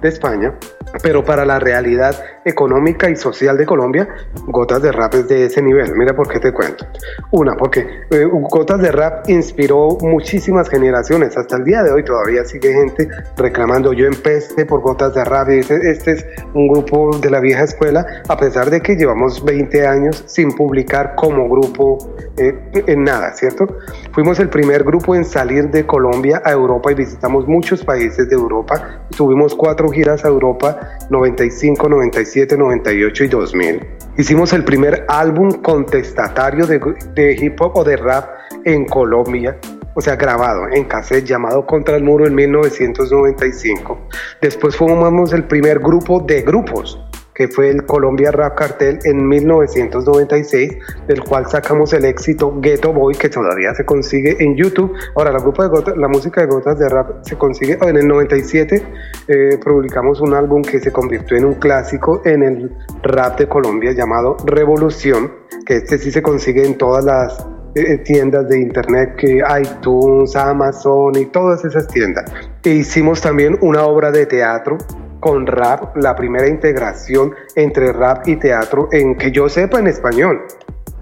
de España, pero para la realidad económica y social de Colombia, Gotas de Rap es de ese nivel. Mira por qué te cuento. Una, porque eh, Gotas de Rap inspiró muchísimas generaciones. Hasta el día de hoy todavía sigue gente reclamando. Yo empecé por Gotas de Rap y este, este es un grupo de la vieja escuela, a pesar de que llevamos 20 años sin publicar como grupo eh, en nada, ¿cierto? Fuimos el primer grupo en salir de Colombia a Europa y visitamos muchos países de Europa. Tuvimos cuatro giras a Europa, 95, 97 98 y 2000. Hicimos el primer álbum contestatario de, de hip hop o de rap en Colombia o sea, grabado en cassette llamado Contra el Muro en 1995. Después formamos el primer grupo de grupos, que fue el Colombia Rap Cartel en 1996, del cual sacamos el éxito Ghetto Boy, que todavía se consigue en YouTube. Ahora, la, grupo de la música de gotas de rap se consigue en el 97, eh, publicamos un álbum que se convirtió en un clásico en el rap de Colombia llamado Revolución, que este sí se consigue en todas las eh, tiendas de internet que iTunes, Amazon y todas esas tiendas. E hicimos también una obra de teatro con rap, la primera integración entre rap y teatro en que yo sepa en español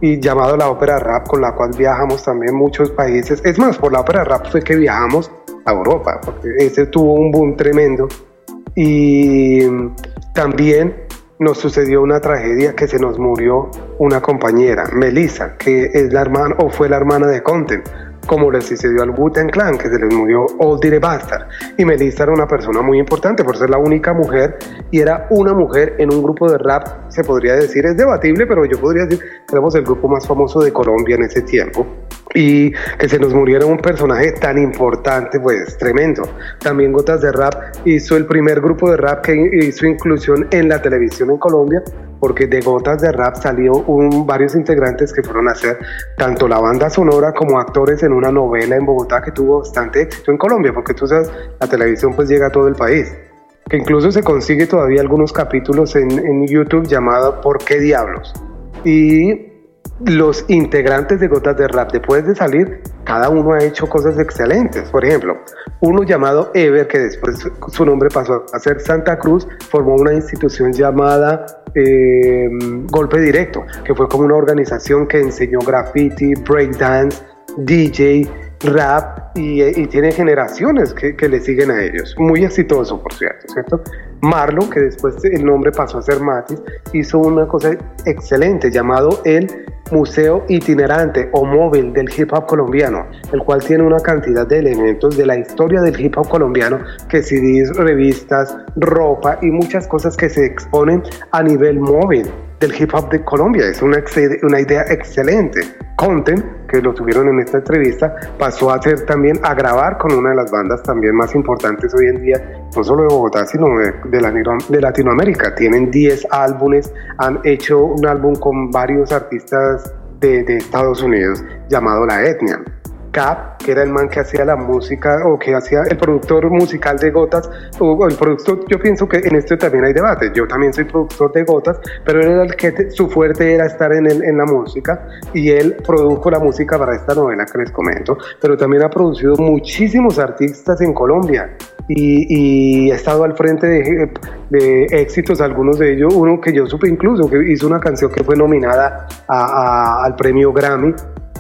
y llamado la ópera rap con la cual viajamos también muchos países. Es más, por la ópera rap fue que viajamos a Europa, porque ese tuvo un boom tremendo. Y también nos sucedió una tragedia que se nos murió una compañera, Melissa, que es la hermana o fue la hermana de Content como le sucedió al Wu-Tang Clan, que se les murió Old Dire Bastard. Y Melissa era una persona muy importante por ser la única mujer y era una mujer en un grupo de rap, se podría decir, es debatible, pero yo podría decir que éramos el grupo más famoso de Colombia en ese tiempo. Y que se nos muriera un personaje tan importante, pues tremendo. También Gotas de Rap hizo el primer grupo de rap que hizo inclusión en la televisión en Colombia porque de Gotas de Rap salió un, varios integrantes que fueron a hacer tanto la banda sonora como actores en una novela en Bogotá que tuvo bastante éxito en Colombia, porque tú sabes, la televisión pues llega a todo el país. Que incluso se consigue todavía algunos capítulos en, YouTube llamado ¿Por qué diablos? Y los integrantes de Gotas de Rap, después de salir, cada uno ha hecho cosas excelentes. Por ejemplo, uno llamado Ever, que después su nombre pasó a ser Santa Cruz, formó una institución llamada eh, Golpe Directo, que fue como una organización que enseñó graffiti, breakdance, DJ, rap y, tiene generaciones que, que, le siguen a ellos. Muy exitoso, por cierto, ¿cierto? Marlon, que después el nombre pasó a ser Matis, hizo una cosa excelente llamado el Museo Itinerante o Móvil del Hip Hop Colombiano, el cual tiene una cantidad de elementos de la historia del hip hop colombiano, que CDs, revistas, ropa y muchas cosas que se exponen a nivel móvil del hip hop de Colombia. Es una, una idea excelente. Content, que lo tuvieron en esta entrevista, pasó a ser también a grabar con una de las bandas también más importantes hoy en día, no solo de Bogotá, sino de, de Latinoamérica. Tienen 10 álbumes, han hecho un álbum con varios artistas de Estados Unidos llamado La Etnia. Cap, que era el man que hacía la música o que hacía el productor musical de Gotas, o el productor, yo pienso que en esto también hay debate, yo también soy productor de Gotas, pero él era el que su fuerte era estar en, en la música y él produjo la música para esta novela que les comento, pero también ha producido muchísimos artistas en Colombia. Y, ha estado al frente de, de, éxitos, algunos de ellos, uno que yo supe incluso, que hizo una canción que fue nominada al premio Grammy,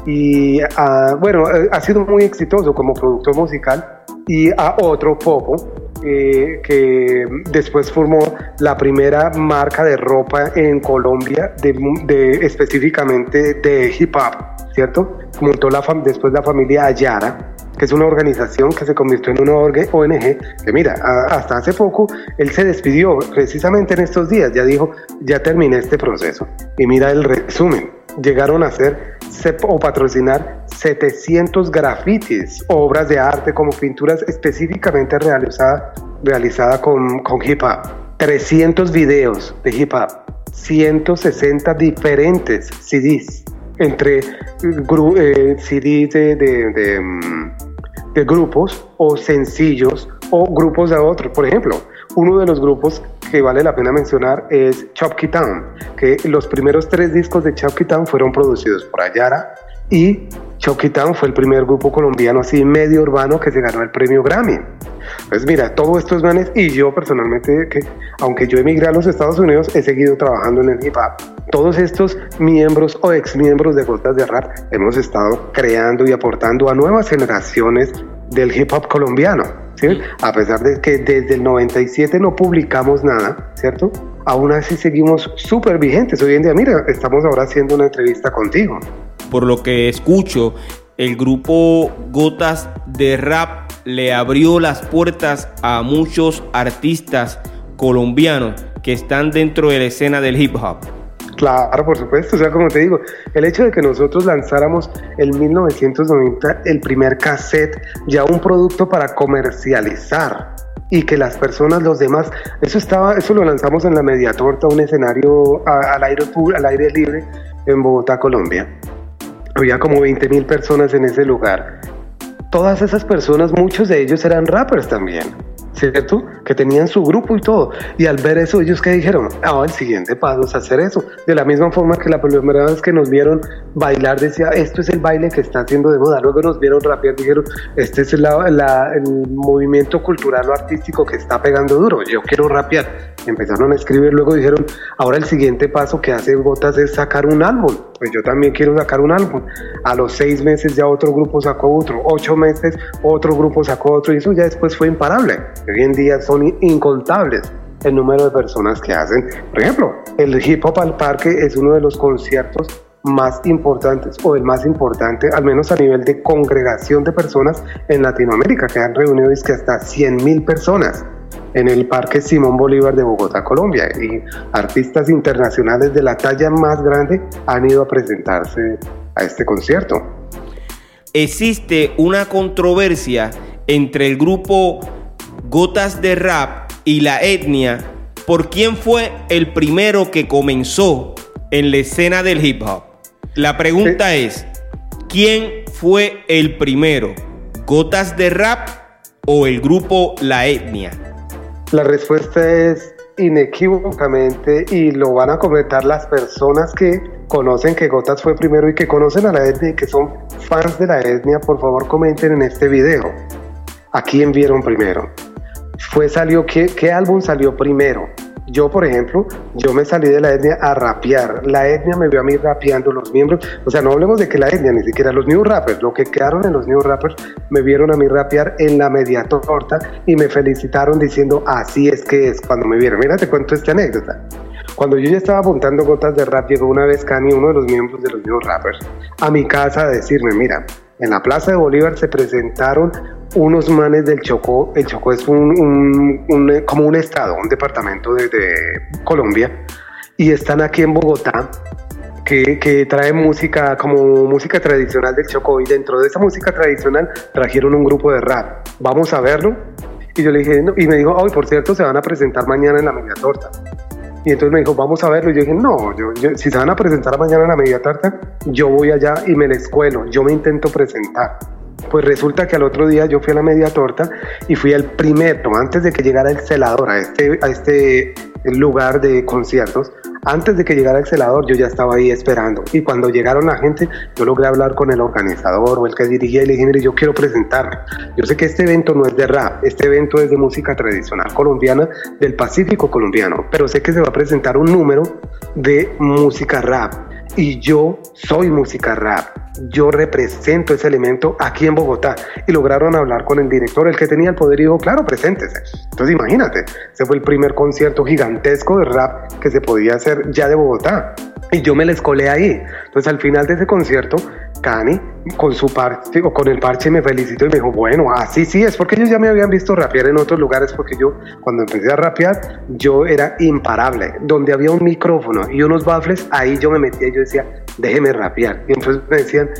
y ah, bueno, eh, ha sido muy exitoso como productor musical y a otro Popo eh, que después formó la primera marca de ropa en Colombia de, específicamente de hip hop, ¿cierto? Montó la después la familia Ayara que es una organización que se convirtió en una ONG, que mira, hasta hace poco él se despidió precisamente en estos días, ya dijo, ya terminé este proceso. Y mira el resumen, llegaron a hacer o patrocinar 700 grafitis, obras de arte como pinturas específicamente realizadas realizada con, con hip hop, 300 videos de hip hop, 160 diferentes CDs, entre eh, CDs de, mm, de, grupos o sencillos o grupos de otros. Por ejemplo, uno de los grupos que vale la pena mencionar es Chopkey Town, que los primeros tres discos de Chopkey Town fueron producidos por Ayara y Chopkey Town fue el primer grupo colombiano así medio urbano que se ganó el premio Grammy. Pues mira, todos estos manes y yo personalmente, que aunque yo emigré a los Estados Unidos, he seguido trabajando en el hip hop. Todos estos miembros o ex miembros de Gotas de Rap hemos estado creando y aportando a nuevas generaciones del hip hop colombiano. A pesar de que desde el 97 no publicamos nada, ¿cierto? Aún así seguimos súper vigentes. Hoy en día, mira, estamos ahora haciendo una entrevista contigo. Por lo que escucho, el grupo Gotas de Rap le abrió las puertas a muchos artistas colombianos que están dentro de la escena del hip hop. Claro, por supuesto. O sea, como te digo, el hecho de que nosotros lanzáramos en 1990 el primer cassette, ya un producto para comercializar y que las personas, los demás, eso estaba, eso lo lanzamos en la Mediatorta, un escenario al aire, al aire libre en Bogotá, Colombia. Había como 20 mil personas en ese lugar. Todas esas personas, muchos de ellos eran rappers también. ¿Cierto? Que tenían su grupo y todo. Y al ver eso, ellos que dijeron, ah, el siguiente paso es hacer eso. De la misma forma que la primera vez que nos vieron bailar, decía, esto es el baile que está haciendo de moda. Luego nos vieron rapear, dijeron, este es el movimiento cultural o artístico que está pegando duro. Yo quiero rapear. Empezaron a escribir, luego dijeron, ahora el siguiente paso que hace Gotas es sacar un álbum. Pues yo también quiero sacar un álbum. A los seis meses ya otro grupo sacó otro, ocho meses otro grupo sacó otro y eso ya después fue imparable. Hoy en día son incontables el número de personas que hacen. Por ejemplo, el Hip Hop al Parque es uno de los conciertos más importantes o el más importante, al menos a nivel de congregación de personas en Latinoamérica, que han reunido es que hasta 100 mil personas en el Parque Simón Bolívar de Bogotá, Colombia. Y artistas internacionales de la talla más grande han ido a presentarse a este concierto. Existe una controversia entre el grupo Gotas de Rap y la etnia por quién fue el primero que comenzó en la escena del hip hop. La pregunta es, ¿quién fue el primero? ¿Gotas de Rap o el grupo La Etnia? La respuesta es inequívocamente y lo van a comentar las personas que conocen que Gotas fue primero y que conocen a la etnia y que son fans de la etnia, por favor comenten en este video. ¿A quién vieron primero? Fue salió qué, qué álbum salió primero? Yo, por ejemplo, yo me salí de la etnia a rapear. La etnia me vio a mí rapeando los miembros. O sea, no hablemos de que la etnia, ni siquiera los new rappers, lo que quedaron en los new rappers, me vieron a mí rapear en la media torta y me felicitaron diciendo, así es que es cuando me vieron. Mira, te cuento esta anécdota. Cuando yo ya estaba apuntando gotas de rap, llegó una vez Cani, uno de los miembros de los new rappers, a mi casa a decirme, mira, en la Plaza de Bolívar se presentaron unos manes del Chocó. El Chocó es un, como un estado, un departamento de, Colombia. Y están aquí en Bogotá, que, que trae música como música tradicional del Chocó. Y dentro de esa música tradicional trajeron un grupo de rap. Vamos a verlo. Y yo le dije, no. y me dijo, hoy por cierto, se van a presentar mañana en la media torta. Y entonces me dijo, vamos a verlo. Y yo dije, no, yo, si se van a presentar mañana en la media torta, yo voy allá y me les cuelo. Yo me intento presentar. Pues resulta que al otro día yo fui a la media torta y fui el primero, antes de que llegara el celador a este, a este lugar de conciertos, antes de que llegara el celador yo ya estaba ahí esperando. Y cuando llegaron la gente, yo logré hablar con el organizador o el que dirigía y le dije, mire, yo quiero presentarme. Yo sé que este evento no es de rap, este evento es de música tradicional colombiana del Pacífico colombiano, pero sé que se va a presentar un número de música rap y yo soy música rap. Yo represento ese elemento aquí en Bogotá. Y lograron hablar con el director, el que tenía el poder, y dijo, claro, preséntese. Entonces imagínate, ese fue el primer concierto gigantesco de rap que se podía hacer ya de Bogotá. Y yo me les colé ahí. Entonces al final de ese concierto, Cani, con su parche, o con el parche me felicitó y me dijo, bueno, así sí es, porque ellos ya me habían visto rapear en otros lugares, porque yo cuando empecé a rapear, yo era imparable. Donde había un micrófono y unos baffles, ahí yo me metía y yo decía, déjeme rapear. Y entonces me decían,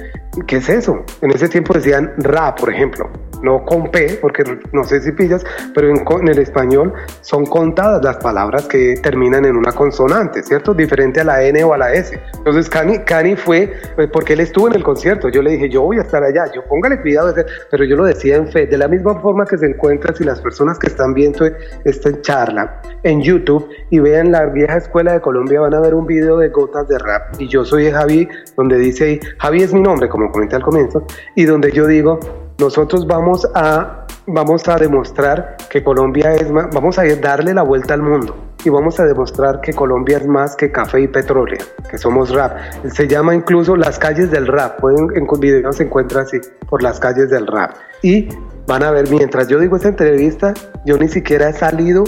¿qué es eso? En ese tiempo decían rap, por ejemplo no con P, porque no sé si pillas, pero en, el español son contadas las palabras que terminan en una consonante, ¿cierto? Diferente a la N o a la S. Entonces Cani, Cani fue, pues, porque él estuvo en el concierto, yo le dije, yo voy a estar allá, yo póngale cuidado, pero yo lo decía en fe, de la misma forma que se encuentra si las personas que están viendo esta charla en YouTube y vean la vieja escuela de Colombia, van a ver un video de gotas de rap, y yo soy Javi, donde dice Javi es mi nombre, como comenté al comienzo, y donde yo digo, nosotros vamos a, vamos a demostrar que Colombia es más, vamos a darle la vuelta al mundo y vamos a demostrar que Colombia es más que café y petróleo, que somos rap. Se llama incluso las calles del rap, pueden en video se encuentra así, por las calles del rap. Y van a ver, mientras yo digo esta entrevista, yo ni siquiera he salido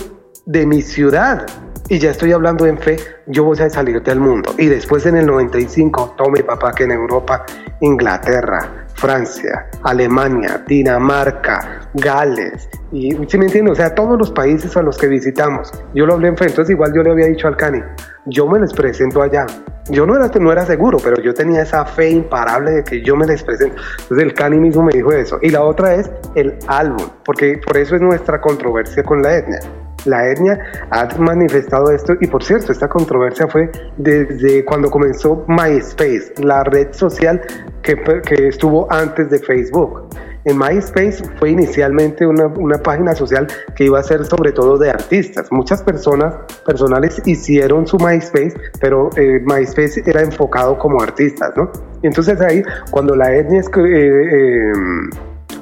de mi ciudad. Y ya estoy hablando en fe, yo voy a salir del mundo. Y después en el 95, tome papá que en Europa, Inglaterra, Francia, Alemania, Dinamarca, Gales, y si me entienden, o sea, todos los países a los que visitamos. Yo lo hablé en frente, entonces igual yo le había dicho al Cani, yo me les presento allá. Yo no era, no era seguro, pero yo tenía esa fe imparable de que yo me les presento. Entonces el Cani mismo me dijo eso. Y la otra es el álbum, porque por eso es nuestra controversia con la etnia la etnia ha manifestado esto y por cierto, esta controversia fue desde cuando comenzó MySpace, la red social que, que estuvo antes de Facebook. En MySpace fue inicialmente una, una, página social que iba a ser sobre todo de artistas. Muchas personas personales hicieron su MySpace, pero eh, MySpace era enfocado como artistas, ¿no? Entonces ahí, cuando la etnia... Eh, eh,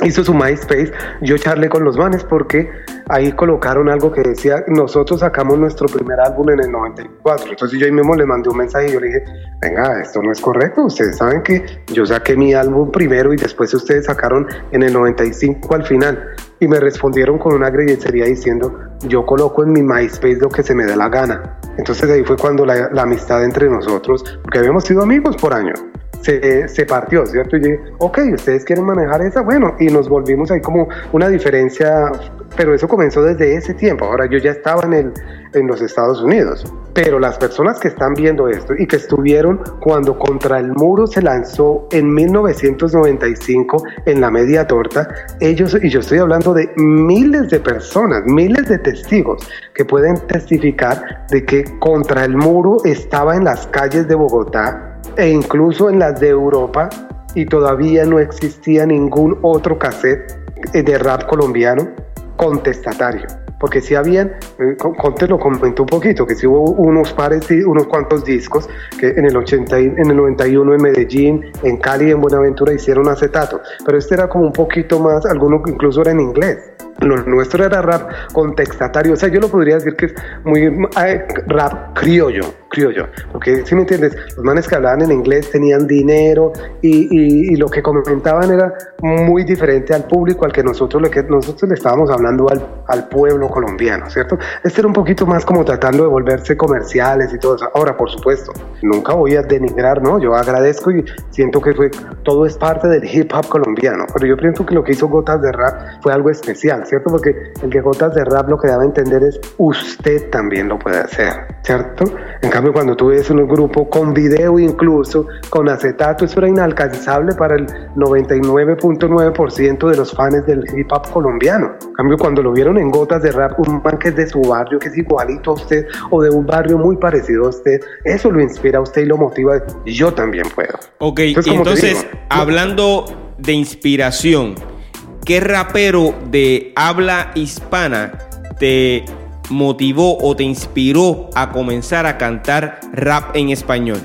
hizo su MySpace, yo charlé con los manes porque ahí colocaron algo que decía, nosotros sacamos nuestro primer álbum en el 94. Entonces yo ahí mismo le mandé un mensaje y yo le dije, venga, esto no es correcto, ustedes saben que yo saqué mi álbum primero y después ustedes sacaron en el 95 al final. Y me respondieron con una agradecería diciendo, yo coloco en mi MySpace lo que se me dé la gana. Entonces ahí fue cuando la, la amistad entre nosotros, porque habíamos sido amigos por años se, partió, ¿cierto? Y dije, ok, ustedes quieren manejar esa, bueno, y nos volvimos ahí como una diferencia, pero eso comenzó desde ese tiempo. Ahora yo ya estaba en, el, en los Estados Unidos, pero las personas que están viendo esto y que estuvieron cuando Contra el Muro se lanzó en 1995 en la media torta, ellos, y yo estoy hablando de miles de personas, miles de testigos que pueden testificar de que Contra el Muro estaba en las calles de Bogotá e incluso en las de Europa y todavía no existía ningún otro cassette de rap colombiano contestatario. Porque si habían, eh, Conte lo comentó un poquito, que si hubo unos pares, unos cuantos discos que en el, 80, en el 91 en Medellín, en Cali, en Buenaventura hicieron acetato. Pero este era como un poquito más, alguno incluso era en inglés. Lo nuestro era rap contestatario, o sea, yo lo podría decir que es muy eh, rap criollo, criollo, porque si me entiendes, los manes que hablaban en inglés tenían dinero y, y, lo que comentaban era muy diferente al público al que nosotros le, que nosotros le estábamos hablando al, al pueblo colombiano, ¿cierto? Este era un poquito más como tratando de volverse comerciales y todo eso. Ahora, por supuesto, nunca voy a denigrar, ¿no? Yo agradezco y siento que fue, todo es parte del hip hop colombiano, pero yo pienso que lo que hizo Gotas de Rap fue algo especial ¿cierto? Porque el que gotas de rap lo que daba a entender es usted también lo puede hacer, ¿cierto? En cambio, cuando tú ves un grupo con video incluso, con acetato, eso era inalcanzable para el 99.9% de los fans del hip hop colombiano. En cambio, cuando lo vieron en gotas de rap, un man que es de su barrio, que es igualito a usted, o de un barrio muy parecido a usted, eso lo inspira a usted y lo motiva. Y yo también puedo. Ok, entonces, entonces hablando de inspiración, ¿qué rapero de habla hispana te motivó o te inspiró a comenzar a cantar rap en español?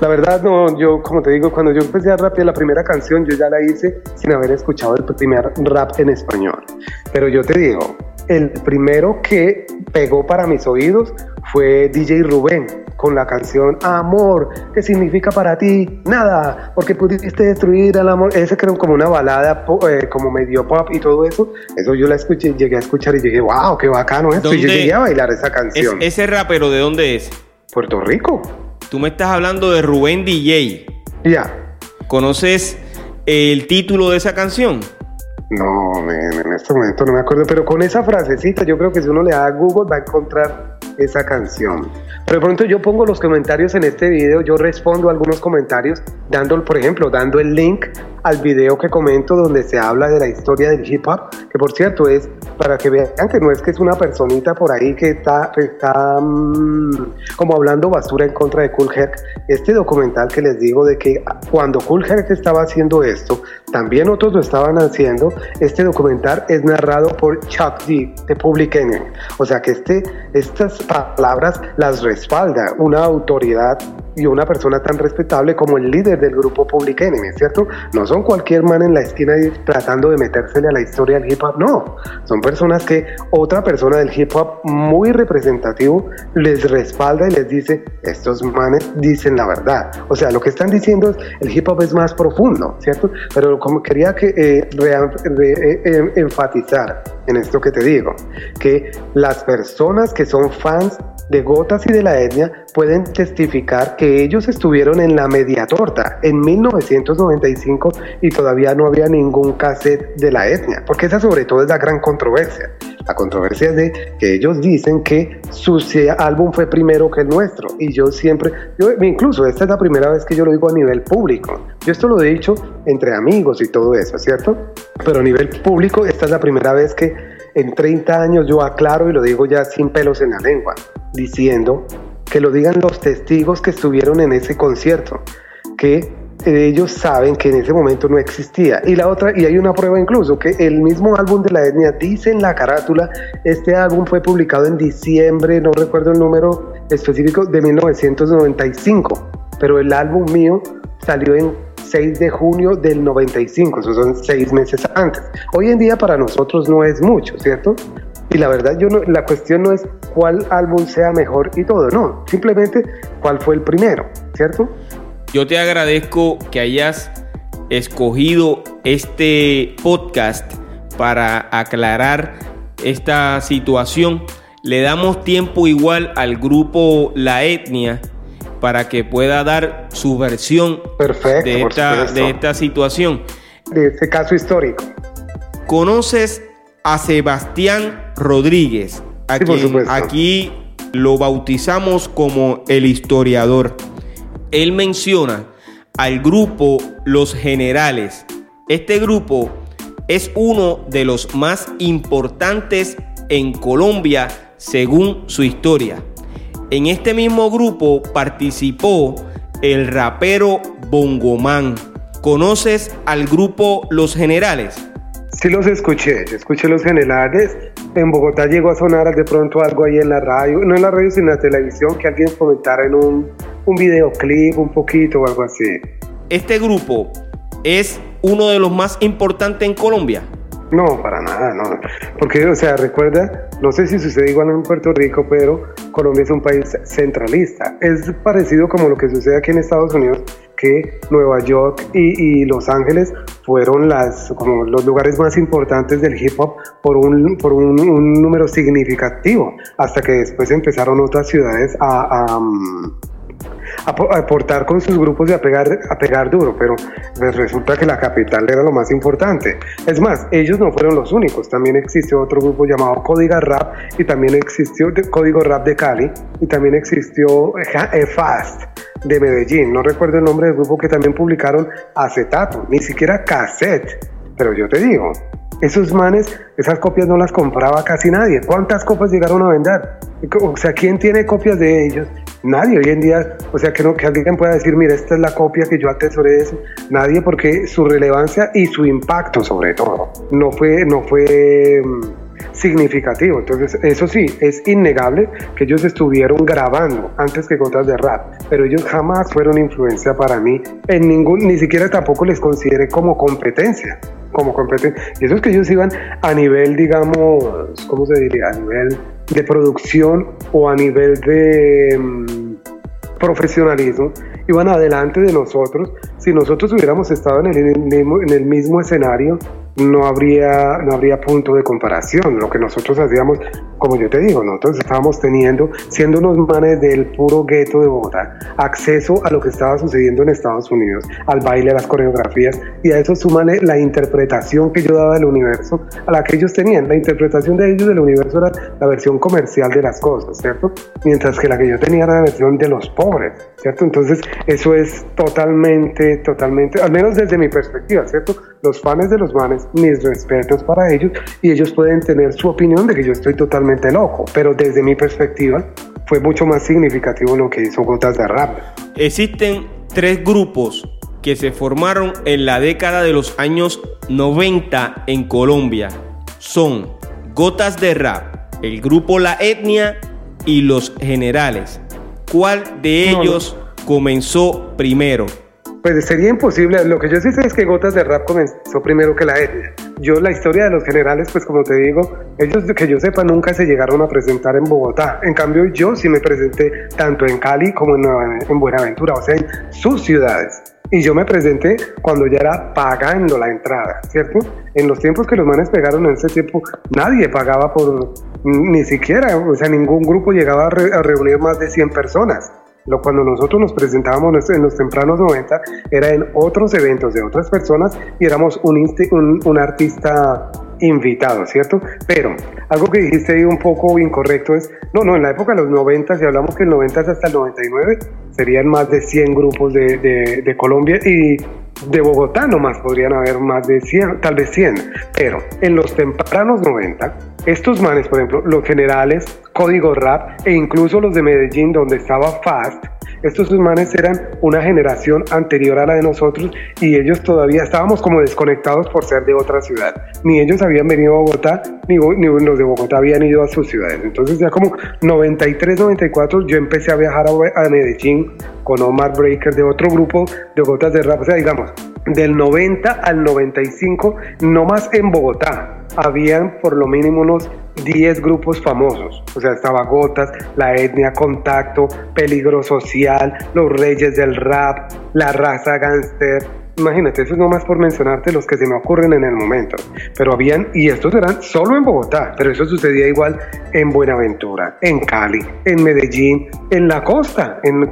La verdad, no, yo como te digo, cuando yo empecé a rapear la primera canción, yo ya la hice sin haber escuchado el primer rap en español. Pero yo te digo, el primero que pegó para mis oídos fue DJ Rubén con la canción Amor, ¿qué significa para ti? Nada, porque pudiste destruir al amor. Ese era como una balada, eh, como medio pop y todo eso. Eso yo la escuché, llegué a escuchar y dije, wow, qué bacano esto. Y yo llegué a bailar esa canción. ¿Ese rapero de dónde es? Puerto Rico. Tú me estás hablando de Rubén DJ. Ya. ¿Conoces el título de esa canción? No, en este momento no me acuerdo, pero con esa frasecita yo creo que si uno le da a Google va a encontrar esa canción. Pero de pronto yo pongo los comentarios en este video, yo respondo algunos comentarios, dando, por ejemplo, dando el link al video que comento donde se habla de la historia del hip hop, que por cierto es para que vean que no es que es una personita por ahí que está, está mm, como hablando basura en contra de Cool Herc. Este documental que les digo de que cuando Cool Herc estaba haciendo esto, también otros lo estaban haciendo. Este documental es narrado por Chuck D de Public Enemy. O sea que este, estas palabras las respalda una autoridad y una persona tan respetable como el líder del grupo Public Enemy, ¿cierto? No son cualquier man en la esquina tratando de metérsele a la historia del hip hop, no. Son personas que otra persona del hip hop muy representativo les respalda y les dice, estos manes dicen la verdad. O sea, lo que están diciendo es, el hip hop es más profundo, ¿cierto? Pero como quería que eh, eh, eh, enfatizar, en esto que te digo, que las personas que son fans de Gotas y de la etnia pueden testificar que ellos estuvieron en la media torta en 1995 y todavía no había ningún cassette de la etnia, porque esa sobre todo es la gran controversia. La controversia es de que ellos dicen que su álbum fue primero que el nuestro y yo siempre, yo incluso esta es la primera vez que yo lo digo a nivel público. Yo esto lo he dicho entre amigos y todo eso, ¿cierto? Pero a nivel público esta es la primera vez que en 30 años yo aclaro y lo digo ya sin pelos en la lengua, diciendo que lo digan los testigos que estuvieron en ese concierto, que ellos saben que en ese momento no existía. Y la otra, y hay una prueba incluso, que el mismo álbum de la etnia dice en la carátula, este álbum fue publicado en diciembre, no recuerdo el número específico, de 1995, pero el álbum mío salió en 6 de junio del 95, eso son seis meses antes. Hoy en día para nosotros no es mucho, ¿cierto? Y la verdad, yo no, la cuestión no es cuál álbum sea mejor y todo, no, simplemente cuál fue el primero, ¿cierto? Yo te agradezco que hayas escogido este podcast para aclarar esta situación. Le damos tiempo igual al grupo La Etnia para que pueda dar su versión de, esta, de esta situación. De este caso histórico. ¿Conoces a Sebastián Rodríguez? A aquí lo bautizamos como el historiador él menciona al grupo Los Generales. Este grupo es uno de los más importantes en Colombia según su historia. En este mismo grupo participó el rapero Bongomán. ¿Conoces al grupo Los Generales? Sí los escuché, escuché Los Generales. En Bogotá llegó a sonar de pronto algo ahí en la radio, no en la radio sino en la televisión, que alguien comentara en un un videoclip, un poquito o algo así. ¿Este grupo es uno de los más importantes en Colombia? No, para nada, no. Porque, o sea, recuerda, no sé si sucede igual en Puerto Rico, pero Colombia es un país centralista. Es parecido como lo que sucede aquí en Estados Unidos, que Nueva York y, Los Ángeles fueron las, como los lugares más importantes del hip hop por un, por un, número significativo, hasta que después empezaron otras ciudades a aportar con sus grupos y a pegar, a pegar duro, pero resulta que la capital era lo más importante. Es más, ellos no fueron los únicos, también existió otro grupo llamado Código Rap y también existió Código Rap de Cali y también existió eh, Fast de Medellín, no recuerdo el nombre del grupo que también publicaron acetato, ni siquiera cassette, pero yo te digo, esos manes, esas copias no las compraba casi nadie. ¿Cuántas copias llegaron a vender? O sea, ¿quién tiene copias de ellos? Nadie hoy en día, o sea, que, no, que alguien pueda decir, mira, esta es la copia que yo atesoré de eso. Nadie porque su relevancia y su impacto sobre todo no fue, no fue mm, significativo. Entonces, eso sí, es innegable que ellos estuvieron grabando antes que Gotas de Rap, pero ellos jamás fueron influencia para mí en ningún, ni siquiera tampoco les consideré como competencia como competencia. Y eso es que ellos iban a nivel, digamos, ¿cómo se diría? A nivel de producción o a nivel de mm, profesionalismo, iban adelante de nosotros. Si nosotros hubiéramos estado en el, en el mismo escenario, no habría, no habría punto de comparación. Lo que nosotros hacíamos, como yo te digo, nosotros estábamos teniendo, siendo unos manes del puro gueto de Bogotá, acceso a lo que estaba sucediendo en Estados Unidos, al baile, a las coreografías, y a eso súmale la interpretación que yo daba del universo a la que ellos tenían. La interpretación de ellos del universo era la versión comercial de las cosas, ¿cierto? Mientras que la que yo tenía era la versión de los pobres, ¿cierto? Entonces, eso es totalmente, totalmente, al menos desde mi perspectiva, ¿cierto? Los fans de los manes mis respetos para ellos y ellos pueden tener su opinión de que yo estoy totalmente loco, pero desde mi perspectiva fue mucho más significativo lo que hizo Gotas de Rap. Existen tres grupos que se formaron en la década de los años 90 en Colombia. Son Gotas de Rap, el grupo La Etnia y Los Generales. ¿Cuál de ellos comenzó primero? Pues sería imposible. Lo que yo sí sé es que Gotas de Rap comenzó primero que la etnia. Yo la historia de los generales, pues como te digo, ellos que yo sepa nunca se llegaron a presentar en Bogotá. En cambio yo sí me presenté tanto en Cali como en, en Buenaventura, o sea, en sus ciudades. Y yo me presenté cuando ya era pagando la entrada, ¿cierto? En los tiempos que los manes pegaron en ese tiempo, nadie pagaba por, ni siquiera, o sea, ningún grupo llegaba a, reunir más de 100 personas. Lo, cuando nosotros nos presentábamos en los tempranos 90 era en otros eventos de otras personas y éramos un, un, un artista invitado, ¿cierto? Pero algo que dijiste ahí un poco incorrecto es, no, no, en la época de los 90, si hablamos que el 90 hasta el 99, serían más de 100 grupos de, de, de Colombia y de Bogotá nomás podrían haber más de 100, tal vez 100, pero en los tempranos 90, estos manes, por ejemplo, los generales, Código Rap e incluso los de Medellín donde estaba Fast, estos manes eran una generación anterior a la de nosotros y ellos todavía estábamos como desconectados por ser de otra ciudad. Ni ellos habían venido a Bogotá, ni, ni los de Bogotá habían ido a sus ciudades. Entonces ya como 93, 94 yo empecé a viajar a, a Medellín con Omar Breaker de otro grupo de gotas de rap. O sea, digamos, del 90 al 95, no más en Bogotá, habían por lo mínimo unos 10 grupos famosos. O sea, estaba Gotas, La Etnia, Contacto, Peligro Social, Los Reyes del Rap, La Raza Gangster, Imagínate, eso es nomás por mencionarte los que se me ocurren en el momento. Pero habían, y estos eran solo en Bogotá, pero eso sucedía igual en Buenaventura, en Cali, en Medellín, en la costa, en,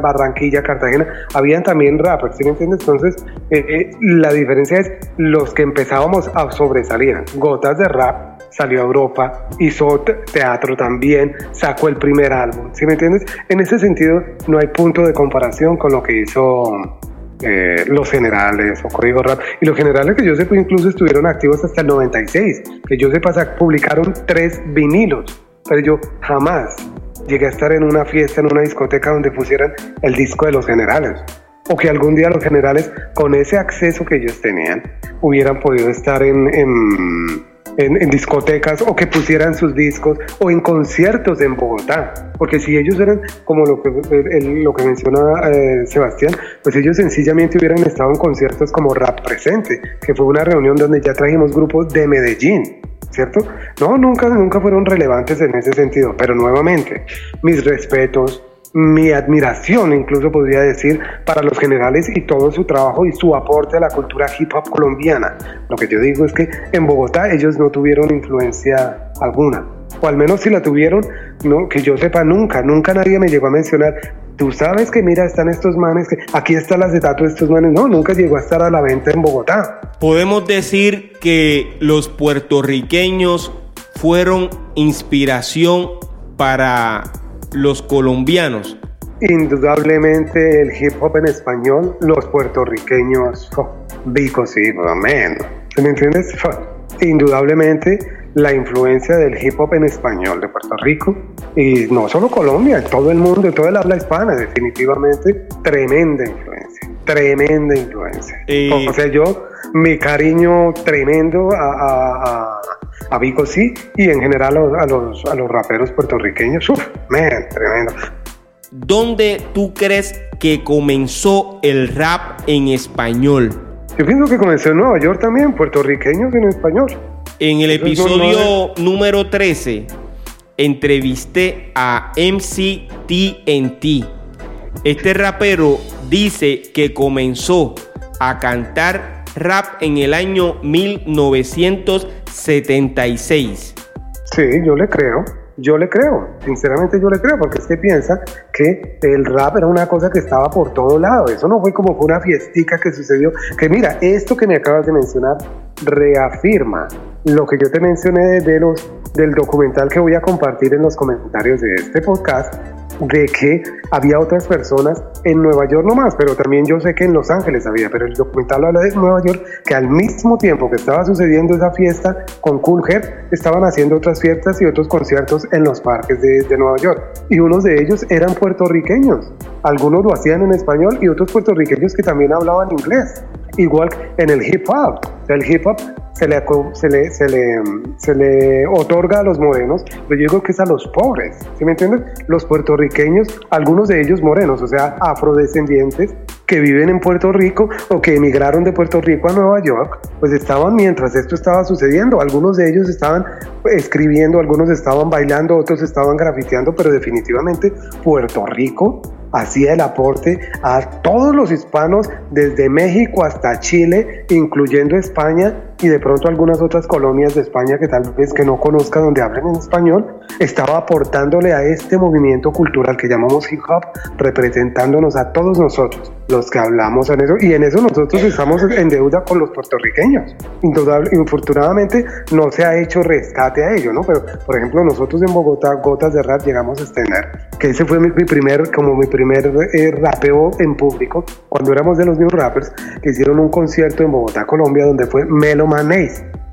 Barranquilla, Cartagena. Habían también rappers, ¿sí me entiendes? Entonces, eh, eh, la diferencia es los que empezábamos a sobresalir. Gotas de rap, salió a Europa, hizo teatro también, sacó el primer álbum, ¿sí me entiendes? En ese sentido, no hay punto de comparación con lo que hizo eh, los generales o Código Rap. Y los generales que yo sepa incluso estuvieron activos hasta el 96. Que yo sepa, publicaron tres vinilos. Pero yo jamás llegué a estar en una fiesta, en una discoteca donde pusieran el disco de los generales. O que algún día los generales, con ese acceso que ellos tenían, hubieran podido estar en en, discotecas o que pusieran sus discos o en conciertos en Bogotá. Porque si ellos eran como lo que, lo que menciona eh, Sebastián, pues ellos sencillamente hubieran estado en conciertos como Rap Presente, que fue una reunión donde ya trajimos grupos de Medellín. ¿Cierto? No, nunca, nunca fueron relevantes en ese sentido, pero nuevamente, mis respetos, mi admiración, incluso podría decir, para los generales y todo su trabajo y su aporte a la cultura hip hop colombiana. Lo que yo digo es que en Bogotá ellos no tuvieron influencia alguna, o al menos si la tuvieron, que yo sepa nunca, nunca nadie me llegó a mencionar. Tú sabes que mira, están estos manes, que aquí está el acetato de estos manes. No, nunca llegó a estar a la venta en Bogotá. Podemos decir que los puertorriqueños fueron inspiración para los colombianos? Indudablemente el hip hop en español, los puertorriqueños, oh, sí, amén. ¿Me entiendes? Indudablemente la influencia del hip hop en español de Puerto Rico y no solo Colombia, todo el mundo, toda el habla hispana, definitivamente tremenda influencia, tremenda influencia. O sea, yo, mi cariño tremendo a a Vico sí, y en general a los, a los raperos puertorriqueños, man, tremendo. ¿Dónde tú crees que comenzó el rap en español? Yo pienso que comenzó en Nueva York también, puertorriqueños en español. En el episodio número 13 entrevisté a MC TNT. Este rapero dice que comenzó a cantar rap en el año 1976. Sí, yo le creo. Yo le creo, sinceramente yo le creo, porque es que piensa que el rap era una cosa que estaba por todo lado. Eso no fue como fue una fiestica que sucedió. Que mira, esto que me acabas de mencionar reafirma lo que yo te mencioné de los, del documental que voy a compartir en los comentarios de este podcast, de que había otras personas en Nueva York nomás, pero también yo sé que en Los Ángeles había, pero el documental habla de Nueva York, que al mismo tiempo que estaba sucediendo esa fiesta con Cool Herc, estaban haciendo otras fiestas y otros conciertos en los parques de Nueva York. Y unos de ellos eran puertorriqueños. Algunos lo hacían en español y otros puertorriqueños que también hablaban inglés. Igual en el hip hop. El hip hop se le, se le, se le, se le otorga a los morenos, pero yo digo que es a los pobres, ¿sí me entiendes? Los puertorriqueños, algunos de ellos morenos, o sea, afrodescendientes, que viven en Puerto Rico o que emigraron de Puerto Rico a Nueva York, pues estaban mientras esto estaba sucediendo. Algunos de ellos estaban escribiendo, algunos estaban bailando, otros estaban grafiteando, pero definitivamente Puerto Rico hacía el aporte a todos los hispanos desde México hasta Chile, incluyendo España y de pronto algunas otras colonias de España que tal vez que no conozca donde hablen en español, estaba aportándole a este movimiento cultural que llamamos hip hop, representándonos a todos nosotros, los que hablamos en eso, y en eso nosotros estamos en deuda con los puertorriqueños. Indudable, infortunadamente no se ha hecho rescate a ello, ¿no? Pero, por ejemplo, nosotros en Bogotá, Gotas de Rap, llegamos a estrenar, que ese fue mi, primer, como mi primer eh, rapeo en público, cuando éramos de los New Rappers, que hicieron un concierto en Bogotá, Colombia, donde fue Melo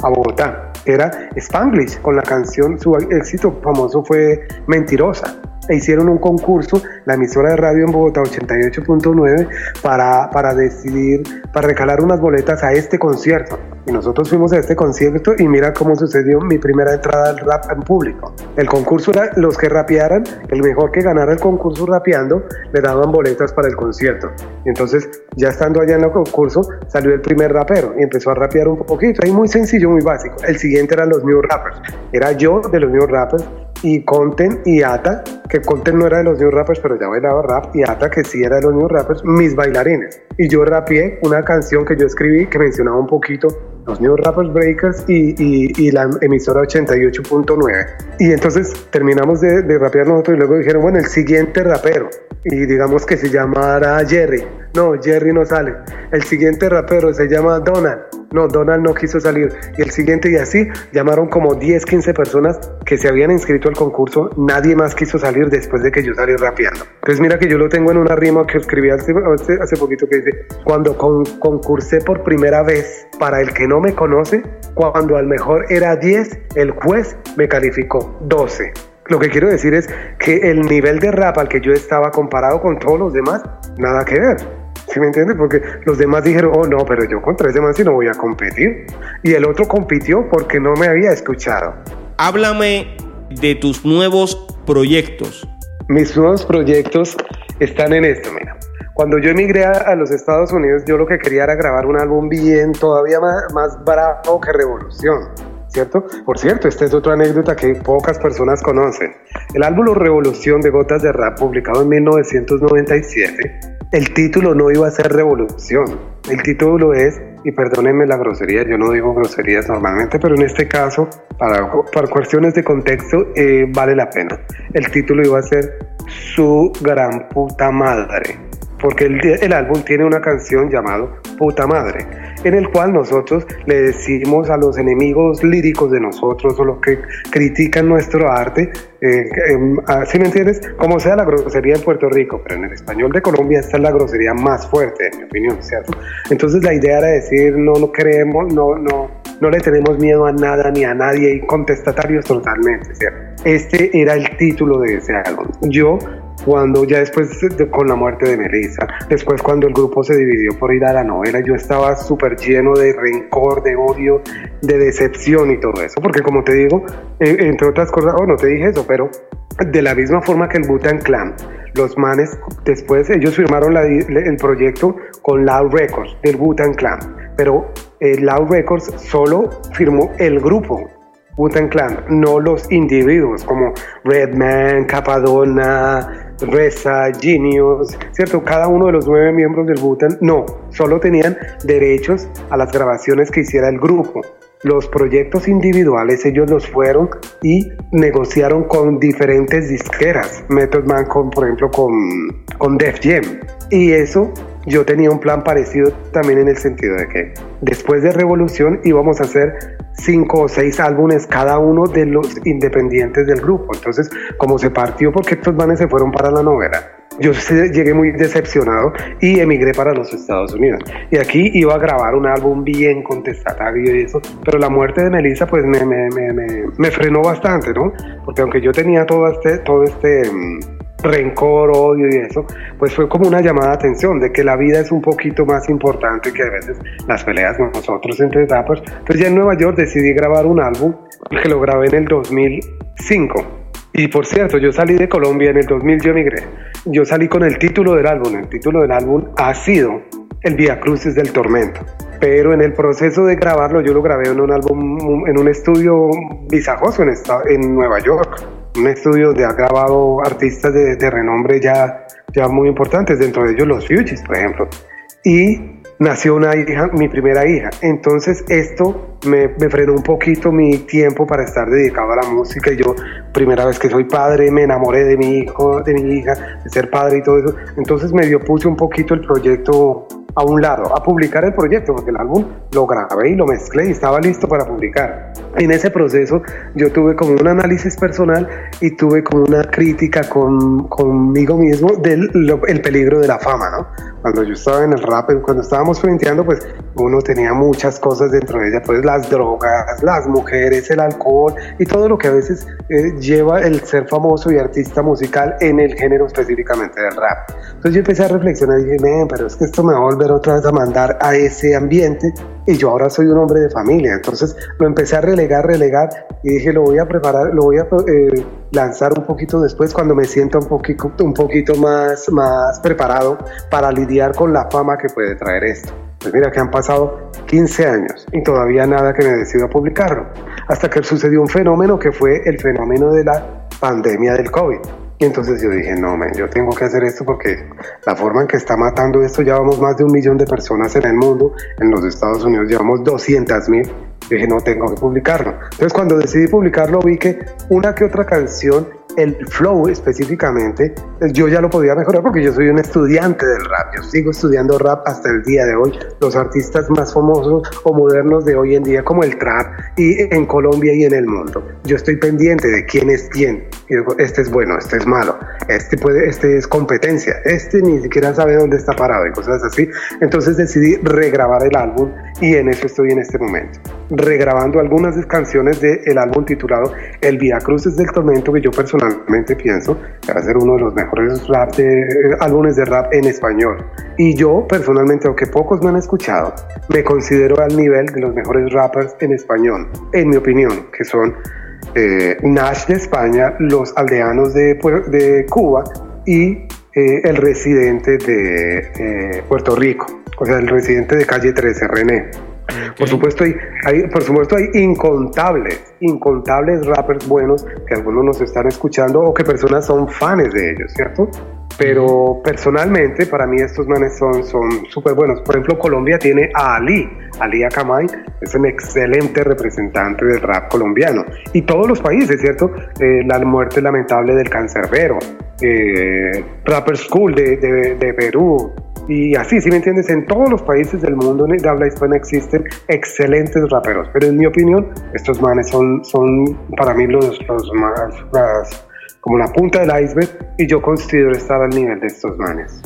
A Bogotá. Era Spanglish con la canción, su éxito famoso fue Mentirosa e hicieron un concurso, la emisora de radio en Bogotá 88.9, para, para decidir, para recalar unas boletas a este concierto. Nosotros fuimos a este concierto y mira cómo sucedió mi primera entrada al rap en público. El concurso era los que rapearan, el mejor que ganara el concurso rapeando, le daban boletas para el concierto. entonces, ya estando allá en el concurso, salió el primer rapero y empezó a rapear un poquito. Ahí muy sencillo, muy básico. El siguiente eran los New Rappers. Era yo de los New Rappers y Conten y Ata, que Conten no era de los New Rappers, pero ya bailaba rap, y Ata, que sí era de los New Rappers, mis bailarines. Y yo rapeé una canción que yo escribí que mencionaba un poquito los New Rappers Breakers y, y, la emisora 88.9. Y entonces terminamos de, de rapear nosotros y luego dijeron, bueno, el siguiente rapero. Y digamos que se llamara Jerry. No, Jerry no sale. El siguiente rapero se llama Donald. No, Donald no quiso salir. Y el siguiente y así llamaron como 10, 15 personas que se habían inscrito al concurso. Nadie más quiso salir después de que yo salí rapeando. Entonces mira que yo lo tengo en una rima que escribí hace, hace poquito que dice, cuando concursé por primera vez, para el que no me conoce, cuando al mejor era 10, el juez me calificó 12. Lo que quiero decir es que el nivel de rap al que yo estaba comparado con todos los demás, nada que ver. ¿Sí me entiendes? Porque los demás dijeron, oh no, pero yo contra ese man sí no voy a competir. Y el otro compitió porque no me había escuchado. Háblame de tus nuevos proyectos. Mis nuevos proyectos están en esto, mira. Cuando yo emigré a, los Estados Unidos, yo lo que quería era grabar un álbum bien, todavía más, más bravo que Revolución. ¿cierto? Por cierto, esta es otra anécdota que pocas personas conocen. El álbum Revolución de Gotas de Rap, publicado en 1997, el título no iba a ser revolución. El título es, y perdónenme la grosería, yo no digo groserías normalmente, pero en este caso, para, para cuestiones de contexto, eh, vale la pena. El título iba a ser Su gran puta madre, porque el, el álbum tiene una canción llamado Puta Madre en el cual nosotros le decimos a los enemigos líricos de nosotros o los que critican nuestro arte, eh, em, ¿sí me entiendes? Como sea la grosería en Puerto Rico, pero en el español de Colombia esta es la grosería más fuerte, en mi opinión, ¿cierto? Entonces la idea era decir, no, no creemos, no, no, no le tenemos miedo a nada ni a nadie y contestatarios totalmente, ¿cierto? Este era el título de ese álbum. Yo cuando ya después con la muerte de Melissa, después cuando el grupo se dividió por ir a la novela, yo estaba súper lleno de rencor, de odio, de decepción y todo eso, porque como te digo, eh, entre otras cosas, oh, no te dije eso, pero de la misma forma que el Butan Clan, los manes, después ellos firmaron el proyecto con Loud Records del Butan Clan, pero eh, Loud Records solo firmó el grupo, Butan Clan, no los individuos como Redman, Capadona, Reza, Genius, ¿cierto? Cada uno de los nueve miembros del Butan, no, solo tenían derechos a las grabaciones que hiciera el grupo. Los proyectos individuales ellos los fueron y negociaron con diferentes disqueras, Method Man con, por ejemplo, con, con Def Jam. Y eso yo tenía un plan parecido también en el sentido de que después de Revolución íbamos a hacer cinco o seis álbumes cada uno de los independientes del grupo. Entonces, como se partió porque estos manes se fueron para la novela, yo llegué muy decepcionado y emigré para los Estados Unidos. Y aquí iba a grabar un álbum bien contestatario y eso, pero la muerte de Melissa pues me, me, me, me frenó bastante, ¿no? Porque aunque yo tenía todo este, todo este mm, rencor, odio y eso, pues fue como una llamada de atención de que la vida es un poquito más importante que a veces las peleas con nosotros entre rappers. Entonces ya en Nueva York decidí grabar un álbum que lo grabé en el 2005. Y por cierto, yo salí de Colombia en el 2000, yo emigré. Yo salí con el título del álbum. El título del álbum ha sido El Vía Cruces del Tormento. Pero en el proceso de grabarlo, yo lo grabé en un álbum, en un estudio visajoso en, en Nueva York un estudio donde ha grabado artistas de, de renombre ya, ya muy importantes, dentro de ellos los Fugees, por ejemplo. Y nació una hija, mi primera hija. Entonces esto me, me, frenó un poquito mi tiempo para estar dedicado a la música. Yo, primera vez que soy padre, me enamoré de mi hijo, de mi hija, de ser padre y todo eso. Entonces medio puse un poquito el proyecto a un lado, a publicar el proyecto, porque el álbum lo grabé y lo mezclé y estaba listo para publicar. En ese proceso yo tuve como un análisis personal y tuve como una crítica con, conmigo mismo del lo, el peligro de la fama, ¿no? Cuando yo estaba en el rap, cuando estábamos frenteando, pues uno tenía muchas cosas dentro de ella, pues las drogas, las mujeres, el alcohol y todo lo que a veces eh, lleva el ser famoso y artista musical en el género específicamente del rap. Entonces yo empecé a reflexionar y dije, pero es que esto me va a volver otra vez a mandar a ese ambiente y yo ahora soy un hombre de familia. Entonces lo empecé a relegar, relegar y dije, lo voy a preparar, lo voy a eh, lanzar un poquito después cuando me sienta un poquito, un poquito más, más preparado para lidiar con la fama que puede traer esto. Pues mira que han pasado 15 años y todavía nada que me decido a publicarlo. Hasta que sucedió un fenómeno que fue el fenómeno de la pandemia del COVID. Y entonces yo dije, no, man, yo tengo que hacer esto porque la forma en que está matando esto, ya vamos más de un millón de personas en el mundo, en los Estados Unidos llevamos 200 mil. Dije, no, tengo que publicarlo. Entonces cuando decidí publicarlo vi que una que otra canción el flow específicamente, yo ya lo podía mejorar porque yo soy un estudiante del rap, yo sigo estudiando rap hasta el día de hoy. Los artistas más famosos o modernos de hoy en día como el trap y en Colombia y en el mundo. Yo estoy pendiente de quién es quién. Y digo, este es bueno, este es malo, este puede, este es competencia, este ni siquiera sabe dónde está parado y cosas así. Entonces decidí regrabar el álbum y en eso estoy en este momento. Regrabando algunas canciones del álbum titulado El Via Cruces del Tormento que yo personalmente pienso que va a ser uno de los mejores de, eh, álbumes de rap en español. Y yo personalmente, aunque pocos me han escuchado, me considero al nivel de los mejores rappers en español, en mi opinión, que son eh, Nash de España, los aldeanos de, de Cuba y eh, el residente de Puerto Rico, o sea, el residente de calle 13, René. Por supuesto, hay, hay, por supuesto, hay incontables, incontables rappers buenos que algunos nos están escuchando o que personas son fans de ellos, ¿cierto? Pero personalmente, para mí estos manes son súper buenos. Por ejemplo, Colombia tiene a Ali. Ali Akamai es un excelente representante del rap colombiano. Y todos los países, ¿cierto? Eh, la muerte lamentable del cancerbero. Eh, Rapper School de, de, de Perú, y así, si me entiendes, en todos los países del mundo de habla hispana existen excelentes raperos, pero en mi opinión, estos manes son, son para mí los, los más, como la punta del iceberg y yo considero estar al nivel de estos manes.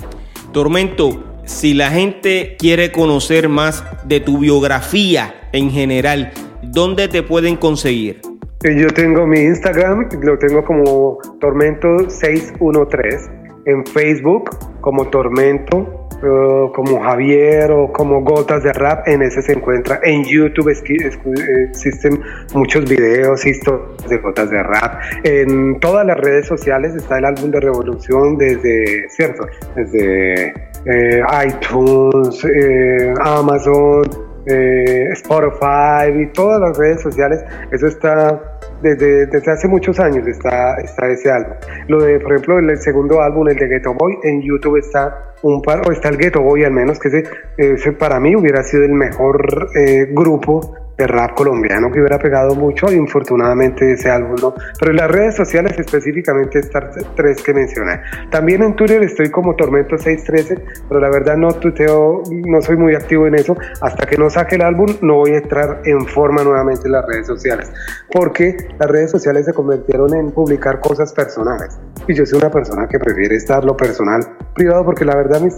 Tormento, si la gente quiere conocer más de tu biografía en general, ¿dónde te pueden conseguir? Eh, yo tengo mi Instagram, lo tengo como Tormento613, en Facebook como Tormento como Javier o como Gotas de Rap, en ese se encuentra. En YouTube existen muchos videos, historias de Gotas de Rap. En todas las redes sociales está el álbum de Revolución desde, ¿cierto? Desde eh, iTunes, eh, Amazon, eh, Spotify y todas las redes sociales. Eso está desde, desde hace muchos años está, está ese álbum. Lo de, por ejemplo, el, segundo álbum, el de Ghetto Boy, en YouTube está un par, o está el Ghetto Boy al menos, que ese, ese para mí hubiera sido el mejor eh, grupo de rap colombiano que hubiera pegado mucho y infortunadamente ese álbum no. Pero en las redes sociales específicamente estas tres que mencioné. También en Twitter estoy como Tormento 613, pero la verdad no tuteo, no soy muy activo en eso. Hasta que no saque el álbum no voy a entrar en forma nuevamente en las redes sociales. Porque las redes sociales se convirtieron en publicar cosas personales. Y yo soy una persona que prefiere estar lo personal privado porque la verdad mi,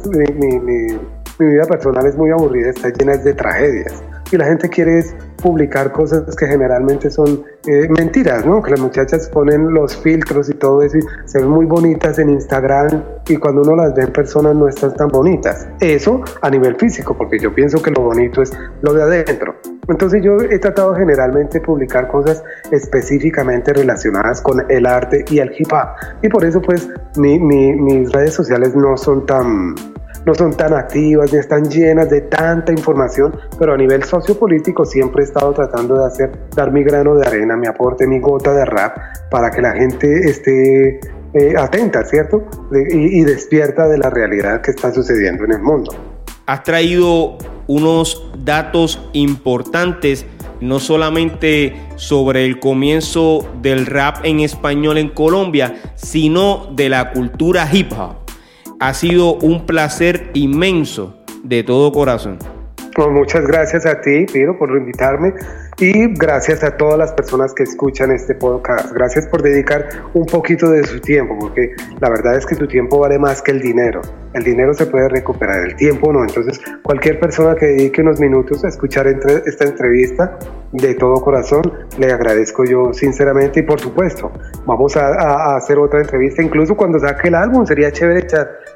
mi vida personal es muy aburrida, está llena de tragedias y la gente quiere publicar cosas que generalmente son eh, mentiras, ¿no? Que las muchachas ponen los filtros y todo eso y se ven muy bonitas en Instagram y cuando uno las ve en persona no están tan bonitas. Eso a nivel físico, porque yo pienso que lo bonito es lo de adentro. Entonces yo he tratado generalmente publicar cosas específicamente relacionadas con el arte y el hip hop. Y por eso pues mi, mi, mis redes sociales no son tan no son tan activas ni están llenas de tanta información, pero a nivel sociopolítico siempre he estado tratando de hacer, dar mi grano de arena, mi aporte, mi gota de rap, para que la gente esté eh, atenta, ¿cierto? y, y despierta de la realidad que está sucediendo en el mundo. Has traído unos datos importantes no solamente sobre el comienzo del rap en español en Colombia, sino de la cultura hip hop. Ha sido un placer inmenso de todo corazón. Muchas gracias a ti, Piro, por invitarme y gracias a todas las personas que escuchan este podcast. Gracias por dedicar un poquito de su tiempo, porque la verdad es que tu tiempo vale más que el dinero. El dinero se puede recuperar, el tiempo no. Entonces, cualquier persona que dedique unos minutos a escuchar esta entrevista de todo corazón, le agradezco yo sinceramente y por supuesto, vamos a, hacer otra entrevista. Incluso cuando saque el álbum, sería chévere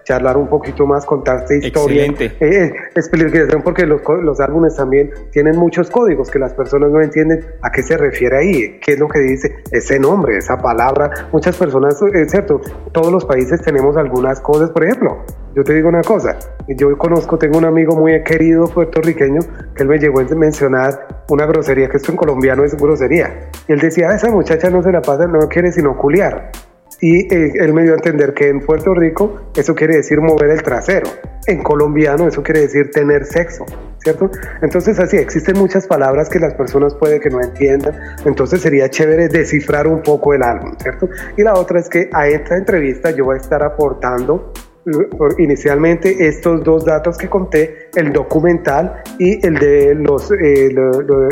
charlar un poquito más, contarte historia. Excelente. Eh, explicación, porque los, los álbumes también tienen muchos códigos que las personas no entienden a qué se refiere ahí, qué es lo que dice ese nombre, esa palabra. Muchas personas, es cierto, todos los países tenemos algunas cosas, por ejemplo, yo te digo una cosa, yo conozco, tengo un amigo muy querido puertorriqueño que él me llegó a mencionar una grosería, que esto en colombiano es grosería. Y él decía, esa muchacha no se la pasa, no quiere sino culiar y eh, él me dio a entender que en Puerto Rico eso quiere decir mover el trasero, en colombiano eso quiere decir tener sexo, ¿cierto? Entonces así, existen muchas palabras que las personas puede que no entiendan, entonces sería chévere descifrar un poco el álbum, ¿cierto? Y la otra es que a esta entrevista yo voy a estar aportando inicialmente estos dos datos que conté, el documental y el de los eh,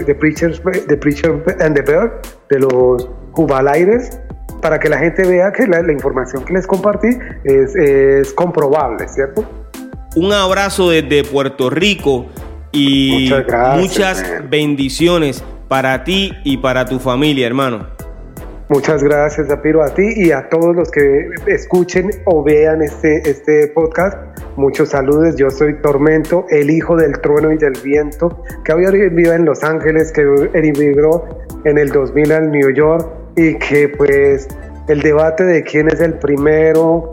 de Preachers, de Preacher and the Bear, de los Jubalaires, para que la gente vea que la, información que les compartí es, comprobable, ¿cierto? Un abrazo desde Puerto Rico y muchas bendiciones para ti y para tu familia, hermano. Muchas gracias, Zapiro, a ti y a todos los que escuchen o vean este, este podcast. Muchos saludos. Yo soy Tormento, el hijo del trueno y del viento, que hoy vive en Los Ángeles, que emigró en el 2000 al New York y que pues el debate de quién es el primero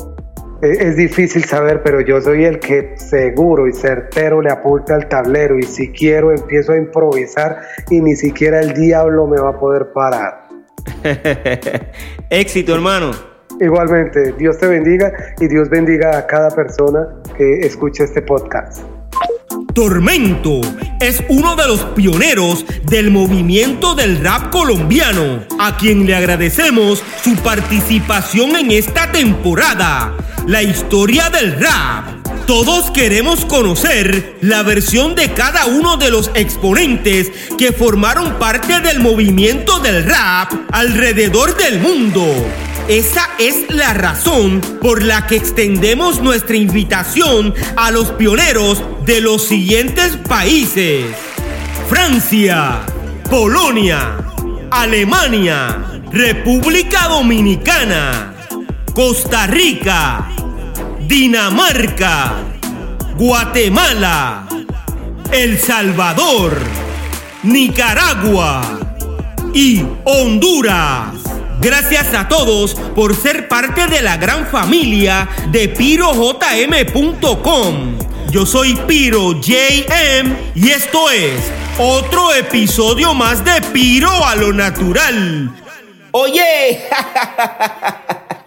e, es, difícil saber, pero yo soy el que seguro y certero le apunta al tablero y si quiero empiezo a improvisar y ni siquiera el diablo me va a poder parar. Éxito, hermano. Igualmente, Dios te bendiga y Dios bendiga a cada persona que escuche este podcast. Tormento es uno de los pioneros del movimiento del rap colombiano, a quien le agradecemos su participación en esta temporada. La historia del rap. Todos queremos conocer la versión de cada uno de los exponentes que formaron parte del movimiento del rap alrededor del mundo. Esa es la razón por la que extendemos nuestra invitación a los pioneros de los siguientes países. Francia, Polonia, Alemania, República Dominicana, Costa Rica, Dinamarca, Guatemala, El Salvador, Nicaragua y Honduras. Gracias a todos por ser parte de la gran familia de pirojm.com. Yo soy Piro JM y esto es otro episodio más de Piro a lo natural. Oye,